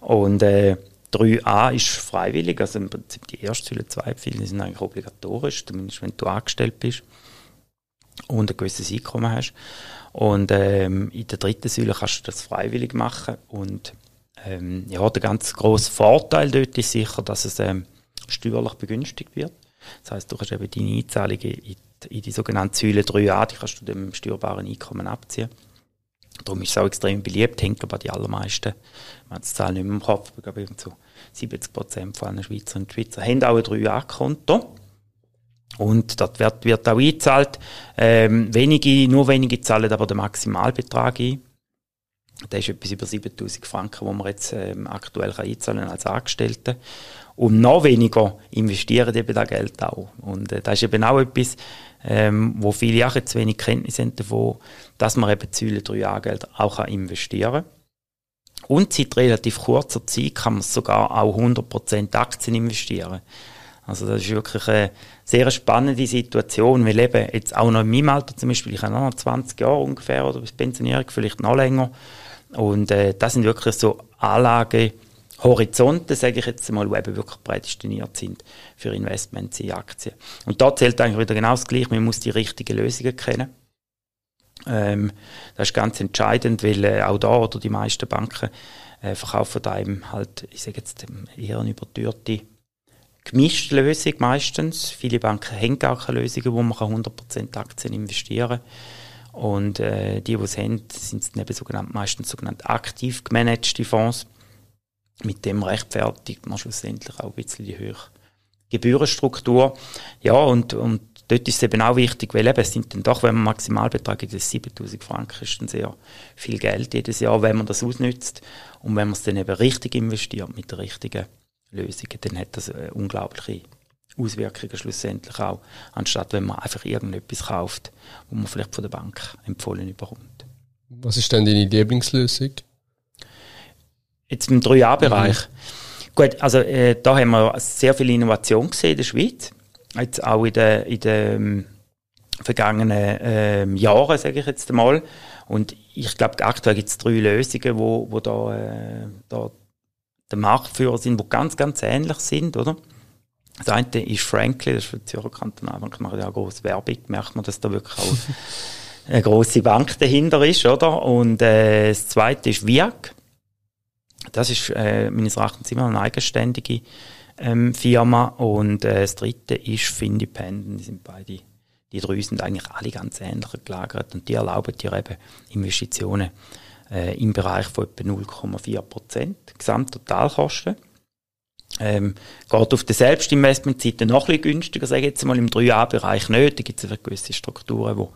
Und äh, 3a ist freiwillig, also im Prinzip die erste Säule, zwei viele sind eigentlich obligatorisch, zumindest wenn du angestellt bist und ein gewisses Einkommen hast. Und ähm, in der dritten Säule kannst du das freiwillig machen. Und ähm, ja, der ganz grosse Vorteil dort ist sicher, dass es ähm, steuerlich begünstigt wird. Das heißt, du kannst eben deine Einzahlungen in die, in die sogenannte Säule 3a, die kannst du dem steuerbaren Einkommen abziehen. Darum ist es auch extrem beliebt, hängt aber die allermeisten, ich habe die Zahl nicht mehr im Kopf, ich glaube, so 70 Prozent von allen Schweizer und Schweizer haben auch ein 3A-Konto. Und dort wird, wird auch eingezahlt. Ähm, wenige, nur wenige zahlen aber den Maximalbetrag ein. Das ist etwas über 7000 Franken, wo man jetzt ähm, aktuell kann einzahlen als Angestellte. Und noch weniger investieren eben das Geld auch. Und äh, das ist eben auch etwas, ähm, wo viele auch jetzt wenig Kenntnis haben davon, dass man eben Säule 3A-Geld auch kann investieren kann. Und seit relativ kurzer Zeit kann man sogar auch 100% Aktien investieren. Also das ist wirklich eine sehr spannende Situation. Wir leben jetzt auch noch in meinem Alter zum Beispiel, ich habe noch 20 Jahre ungefähr oder bis Pensionierung, vielleicht noch länger. Und äh, das sind wirklich so Anlagehorizonte, sage ich jetzt mal, die eben wirklich prädestiniert sind für Investments in Aktien. Und da zählt eigentlich wieder genau das Gleiche, man muss die richtigen Lösungen kennen. Ähm, das ist ganz entscheidend, weil äh, auch da oder die meisten Banken äh, verkaufen einem halt, ich sage jetzt eher eine übertürte gemischte Lösung meistens. Viele Banken haben gar keine Lösungen, wo man 100% Aktien investieren kann. Und äh, die, die es haben, sind eben sogenannt, meistens sogenannte aktiv gemanagte Fonds. Mit dem rechtfertigt man schlussendlich auch ein bisschen die höhere Gebührenstruktur. Ja, und, und dort ist es eben auch wichtig, weil eben, es sind dann doch, wenn man Maximalbetrag in 7000 Franken ist, dann sehr viel Geld jedes Jahr, wenn man das ausnützt. Und wenn man es dann eben richtig investiert mit der richtigen Lösung, dann hat das eine unglaubliche Auswirkungen schlussendlich auch, anstatt wenn man einfach irgendetwas kauft, wo man vielleicht von der Bank empfohlen bekommt. Was ist denn deine Lieblingslösung? Jetzt im 3A-Bereich. Mhm. Gut, also äh, da haben wir sehr viel Innovation gesehen in der Schweiz. Jetzt auch in den, in den ähm, vergangenen äh, Jahren, sage ich jetzt einmal. Und ich glaube, aktuell gibt es drei Lösungen, wo, wo da, äh, da der Marktführer sind, die ganz, ganz ähnlich sind, oder? Das eine ist Frankly, das ist für die Zürcher Kantonalbank, ich mache ja auch große Werbung, merkt man, dass da wirklich auch [LAUGHS] eine große Bank dahinter ist, oder? Und äh, das zweite ist Viag. Das ist äh, meines Erachtens immer eine eigenständige ähm, Firma. Und äh, das dritte ist Findependent. Die sind beide, die drei sind eigentlich alle ganz ähnlich gelagert und die erlauben dir eben Investitionen äh, im Bereich von etwa 0,4 Prozent Gesamttotalkosten. Ähm, geht auf der Selbstinvestmentseite noch ein bisschen günstiger, sage ich jetzt mal, im 3A-Bereich nicht. Da gibt es gewisse Strukturen, wo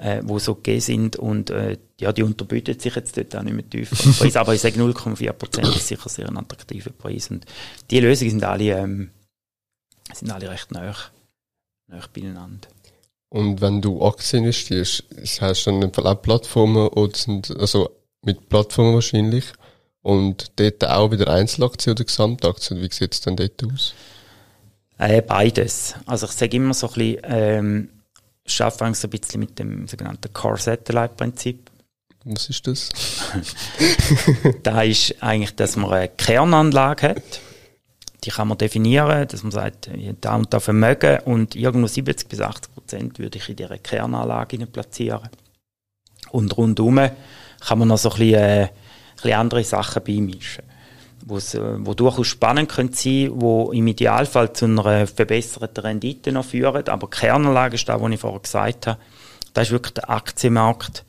äh, wo so okay sind und äh, ja, die unterbieten sich jetzt dort auch nicht mehr tiefer. Preis, aber ich sage 0,4 Prozent ist sicher sehr ein attraktiver Preis und die Lösungen sind alle, ähm, sind alle recht nah, nah beieinander. Und wenn du Aktien investierst, hast du dann auch Plattformen oder sind, also mit Plattformen wahrscheinlich und dort auch wieder Einzelaktien oder Gesamtaktien, wie sieht es denn dort aus? Äh, beides. Also ich sage immer so ein bisschen, ähm, ich arbeite so ein bisschen mit dem sogenannten Core-Satellite-Prinzip. Was ist das? [LAUGHS] da ist eigentlich, dass man eine Kernanlage hat. Die kann man definieren, dass man sagt, da und da Vermögen und irgendwo 70 bis 80 Prozent würde ich in dieser Kernanlage platzieren. Und rundum kann man noch so ein bisschen, äh, ein bisschen andere Sachen beimischen wo durchaus spannend können sein, wo im Idealfall zu einer verbesserten Rendite noch führen. Aber die Kernanlage ist das, was ich vorher gesagt habe. Da ist wirklich der Aktienmarkt,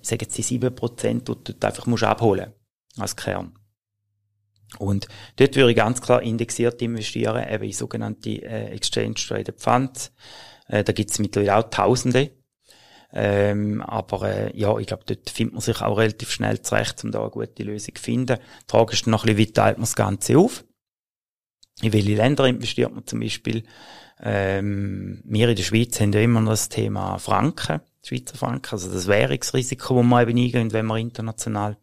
ich sage jetzt die 7%, die du einfach musst abholen als Kern. Und dort würde ich ganz klar indexiert investieren, eben in sogenannte äh, Exchange Traded Funds. Äh, da gibt es mittlerweile auch Tausende. Ähm, aber äh, ja, ich glaube, dort findet man sich auch relativ schnell zurecht, um da eine gute Lösung zu finden. Die Frage ist noch ein bisschen, wie teilt man das Ganze auf? In welche Länder investiert man zum Beispiel? Ähm, wir in der Schweiz haben ja immer noch das Thema Franken, Schweizer Franken, also das Währungsrisiko, das man eben eingeht, wenn man international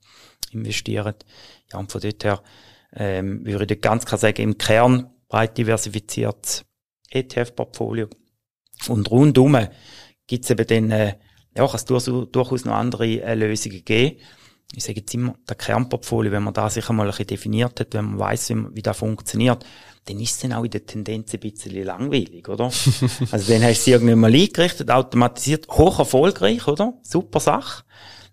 investiert. Ja, und von dort her ähm, würde ich ganz klar sagen, im Kern breit diversifiziertes ETF-Portfolio. Und rundum gibt es eben dann, äh, ja, kann es durchaus noch andere äh, Lösungen geben. Ich sage jetzt immer, der Kernportfolio, wenn man da sich einmal ein bisschen definiert hat, wenn man weiß, wie, wie das funktioniert, dann ist es dann auch in der Tendenz ein bisschen langweilig, oder? [LAUGHS] also dann hast du es irgendwie mal eingerichtet, automatisiert, hoch erfolgreich, oder? Super Sache.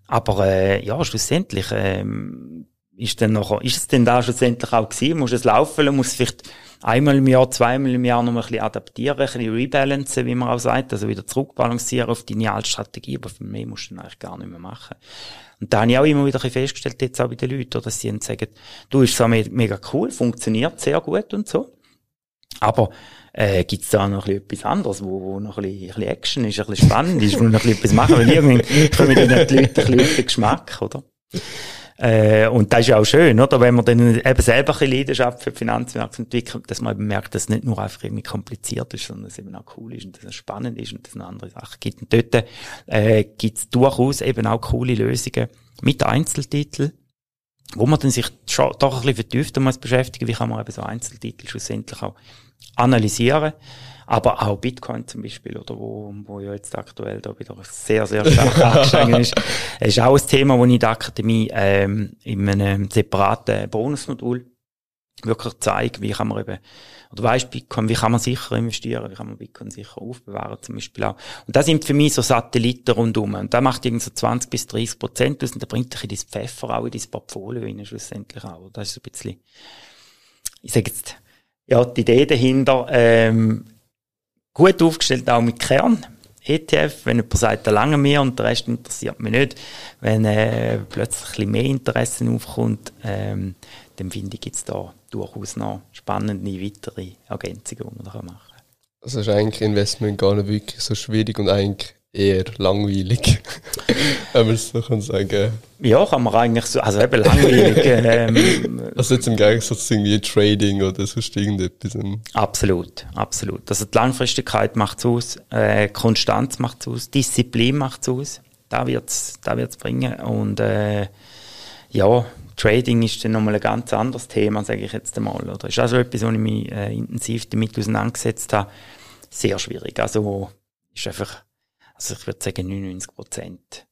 Aber äh, ja, schlussendlich ähm, ist, dann noch, ist es denn da schlussendlich auch gewesen? Muss es laufen, muss vielleicht einmal im Jahr, zweimal im Jahr noch ein bisschen adaptieren, ein bisschen rebalancen, wie man auch sagt, also wieder zurückbalancieren auf die Idealstrategie, aber für mich musst du dann eigentlich gar nicht mehr machen. Und da habe ich auch immer wieder festgestellt, jetzt auch bei den Leuten, dass sie sagen, du, ist so mega cool, funktioniert sehr gut und so. Aber äh, gibt es da noch etwas anderes, wo, wo noch ein bisschen, ein bisschen Action ist, ein bisschen spannend ist, wo noch ein bisschen etwas machen, weil irgendwie kommen die Leute ein bisschen auf den Geschmack, oder? Äh, und das ist ja auch schön, oder? Wenn man dann eben selber ein Leidenschaft für die Finanzmärkte entwickelt, dass man eben merkt, dass es nicht nur einfach irgendwie kompliziert ist, sondern dass es eben auch cool ist und dass es spannend ist und dass es eine andere Sache gibt. Und dort äh, gibt es durchaus eben auch coole Lösungen mit Einzeltiteln, wo man dann sich doch ein bisschen vertieft muss beschäftigen, wie kann man eben so Einzeltitel schlussendlich auch analysieren. Aber auch Bitcoin zum Beispiel, oder wo, wo ja jetzt aktuell da wieder sehr, sehr stark angestiegen ist. [LAUGHS] Ist auch ein Thema, das ich in der Akademie ähm, in einem separaten Bonusmodul wirklich zeige, wie kann man eben, oder weißt Bitcoin, wie kann man sicher investieren, wie kann man Bitcoin sicher aufbewahren zum Beispiel auch. Und das sind für mich so Satelliten rundum. Und da macht irgendwie so 20 bis 30 Prozent aus und da bringt dich in dein Pfeffer auch in dein Portfolio rein, schlussendlich auch. Das ist so ein bisschen, ich sage jetzt, ja, die Idee dahinter, ähm, gut aufgestellt, auch mit Kern. ETF, wenn jemand sagt, da lange mehr und der Rest interessiert mich nicht. Wenn äh, plötzlich mehr Interesse aufkommt, ähm, dann finde ich jetzt da durchaus noch spannende weitere Ergänzungen, die man machen kann. Also ist eigentlich Investment gar nicht wirklich so schwierig und eigentlich eher langweilig, [LAUGHS] wenn man es so kann sagen. Ja, kann man eigentlich so, also eben langweilig. [LAUGHS] ähm, also jetzt im Gegensatz zu irgendwie Trading oder sonst irgendetwas. Absolut, absolut. Also die Langfristigkeit macht es aus, äh, Konstanz macht es aus, Disziplin macht es aus. Da wird's, da wird's bringen und äh, ja, Trading ist dann nochmal ein ganz anderes Thema, sage ich jetzt einmal. Oder ist also etwas, wo ich mich äh, intensiv damit auseinandergesetzt habe. Sehr schwierig. Also ist einfach also ich würde sagen 99 Prozent,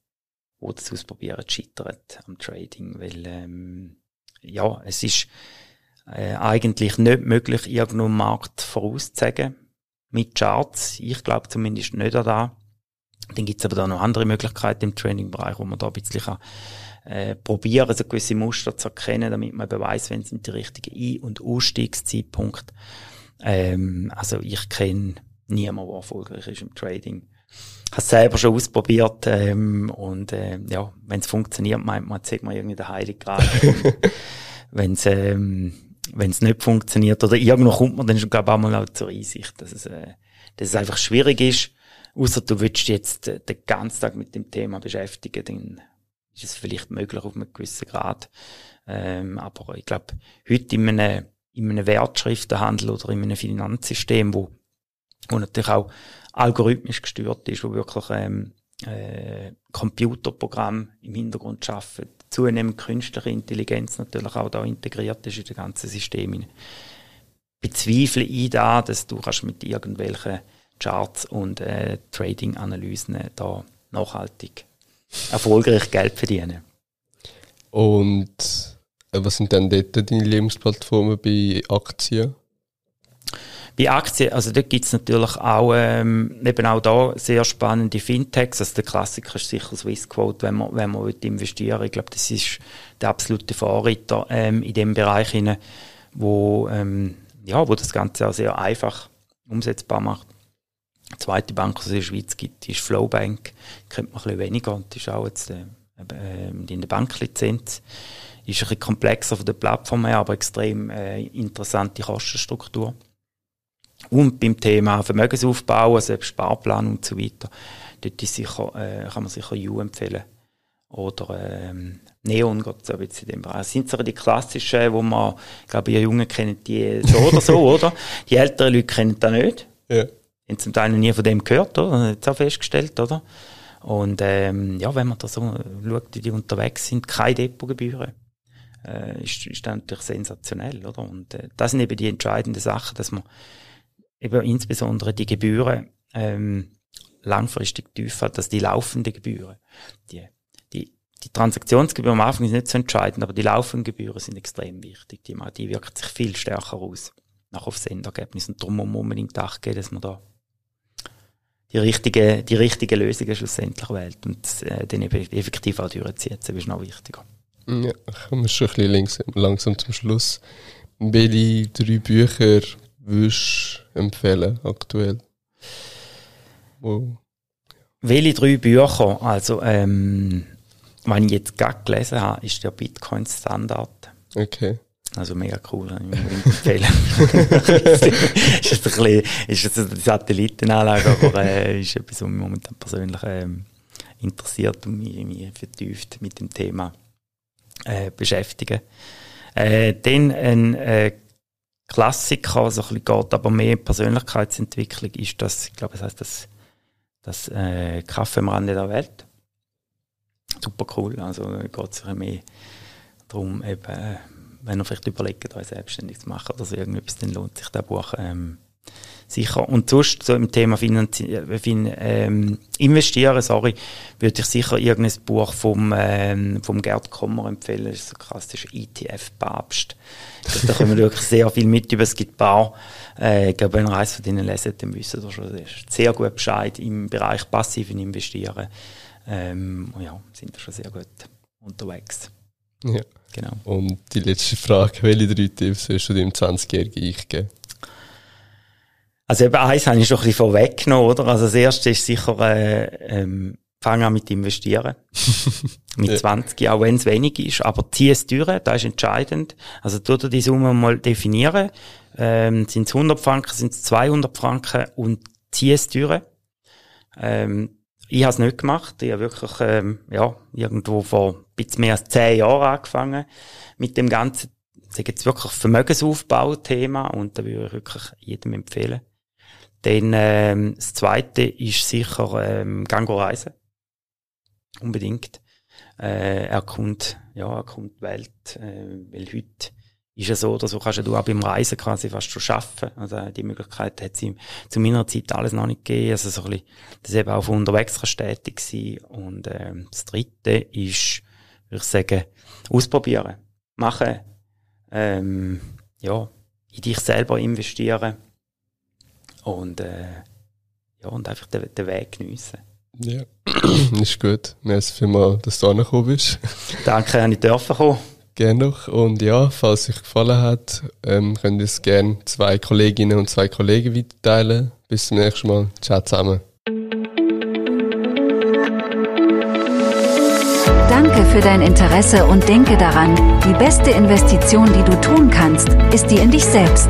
die das ausprobieren, scheitern am Trading, weil ähm, ja, es ist äh, eigentlich nicht möglich, irgendeinen Markt vorauszusagen mit Charts. Ich glaube zumindest nicht an da. Dann gibt's aber da noch andere Möglichkeiten im Training-Bereich, wo man da ein bisschen äh, probieren, so gewisse Muster zu erkennen, damit man eben weiss, wenn sind die richtigen Ein- und Ausstiegszeitpunkte. Ähm, also ich kenne niemanden, der erfolgreich ist im Trading. Ich habe selber schon ausprobiert ähm, und äh, ja, wenn es funktioniert, meint man, sieht man irgendwie den Heiligen Grad. [LAUGHS] wenn es ähm, wenn's nicht funktioniert oder irgendwo kommt man dann schon glaube ich auch mal auch zur Einsicht, dass es, äh, dass es einfach schwierig ist. Außer du willst jetzt äh, den ganzen Tag mit dem Thema beschäftigen, dann ist es vielleicht möglich auf einem gewissen Grad. Ähm, aber ich glaube, heute in einem, in einem Wertschriftenhandel oder in einem Finanzsystem, wo, wo natürlich auch algorithmisch gesteuert ist, wo wirklich ähm, äh, Computerprogramm im Hintergrund schaffen, zunehmend künstliche Intelligenz natürlich auch da integriert ist in das ganze System. Bezweifle ich da, dass du kannst mit irgendwelchen Charts und äh, Trading-Analysen da nachhaltig erfolgreich Geld verdienen. Und äh, was sind denn dort deine Lebensplattformen bei Aktien? Bei Aktien, also dort gibt's natürlich auch, ähm, eben auch da sehr spannende Fintechs. Also der Klassiker ist sicher Swissquote, wenn man, wenn man investieren will. Ich glaube, das ist der absolute Vorreiter ähm, in dem Bereich, hinein, wo, ähm, ja, wo das Ganze auch sehr einfach umsetzbar macht. Die zweite Bank, die es in der Schweiz gibt, ist Flowbank. Kennt man ein bisschen weniger und die ist auch jetzt äh, in der Banklizenz. Ist ein bisschen komplexer von der Plattform her, aber extrem äh, interessante Kostenstruktur. Und beim Thema Vermögensaufbau, also Sparplan und so weiter, dort ist sicher, äh, kann man sicher U empfehlen. Oder ähm, Neon geht so ein bisschen in dem Bereich. Das sind so die klassischen, wo man, ich glaube, ihr Jungen kennen die so oder so, [LAUGHS] oder? Die älteren Leute kennen das nicht. Ja. Haben zum Teil noch nie von dem gehört, oder? Jetzt auch festgestellt, oder? Und ähm, ja, wenn man da so schaut, wie die unterwegs sind, keine Depotgebühren, äh, ist, ist das natürlich sensationell, oder? Und äh, das sind eben die entscheidenden Sachen, dass man eben insbesondere die Gebühren ähm, langfristig tief hat, dass die laufenden Gebühren, die, die, die Transaktionsgebühr am Anfang ist nicht so entscheidend, aber die laufenden Gebühren sind extrem wichtig. Die, die wirken sich viel stärker aus, nach aufs Endergebnis. Und darum muss man unbedingt Acht geben, dass man da die richtige, die richtige Lösung schlussendlich wählt und äh, dann eben effektiv auch durchzieht. Das ist noch wichtiger. Ja, kommen wir schon ein bisschen langsam zum Schluss. Welche drei Bücher würdest empfehlen aktuell? Wow. Welche drei Bücher? Also, ähm, was ich jetzt gerade gelesen habe, ist der Bitcoin Standard. Okay. Also mega cool, ich empfehlen. [LAUGHS] ist jetzt ein bisschen, ist jetzt eine Satellitenanlage, aber äh, ist etwas, was mich momentan persönlich ähm, interessiert und mich, mich vertieft mit dem Thema äh, beschäftigen. Äh, dann ein äh, Klassiker, so ein bisschen geht aber mehr Persönlichkeitsentwicklung, ist das, ich glaube, es heißt das, das äh, Kaffee am Rande der Welt. Super cool, also geht es mehr darum, eben, äh, wenn ihr vielleicht überlegt, euch selbstständig zu machen oder so irgendetwas, dann lohnt sich das Buch ähm, sicher. Und sonst, so im Thema Finanzi äh, ähm, Investieren, sorry, würde ich sicher irgendein Buch vom, ähm, vom Gerd Kommer empfehlen. Das ist so krass, das ist ETF-Papst. Da [LAUGHS] können wir wirklich sehr viel mit über. Es gibt ein paar, äh, ich glaube, wenn ihr eins von denen leset, dann wisst ihr schon sehr gut Bescheid im Bereich passiven Investieren. Ähm, ja, sind wir schon sehr gut unterwegs. Ja. Genau. Und die letzte Frage, welche drei Tipps willst du dem 20-jährigen Ich geben? Also eben eins habe ich schon ein bisschen vorweggenommen, oder? Also das erste ist sicher, äh, ähm, fang an mit investieren. [LAUGHS] mit ja. 20, auch wenn es wenig ist, aber zieh es durch, das ist entscheidend. Also tu dir die Summe mal definieren. Ähm, sind es 100 Franken, sind es 200 Franken und zieh es durch. Ähm, ich habe es nicht gemacht. Ich habe wirklich ähm, ja, irgendwo vor ein bisschen mehr als zehn Jahren angefangen mit dem ganzen, sage jetzt wirklich Vermögensaufbau-Thema und da würde ich wirklich jedem empfehlen. Dann ähm, das Zweite ist sicher ähm, Gango reisen. Unbedingt. Äh, er kommt, ja, er kommt die Welt, äh, weil heute ist ja so oder so kannst du auch beim Reisen quasi fast schon schaffen. Also die Möglichkeit hat es zu meiner Zeit alles noch nicht gegeben. Also so ein bisschen, das eben auch von unterwegs kannst tätig sein. Und ähm, das Dritte ist, würde ich sagen, ausprobieren, machen, ähm, ja, in dich selber investieren und äh, ja und einfach den, den Weg geniessen. Ja, [CLEARS THROAT] ist gut. Merci vielmals, dass du angekommen bist. [LAUGHS] Danke, dass ich dürfen kommen. Gerne noch. Und ja, falls es euch gefallen hat, ähm, könnt ihr es gerne zwei Kolleginnen und zwei Kollegen weiterteilen. Bis zum nächsten Mal. Ciao zusammen. Danke für dein Interesse und denke daran, die beste Investition, die du tun kannst, ist die in dich selbst.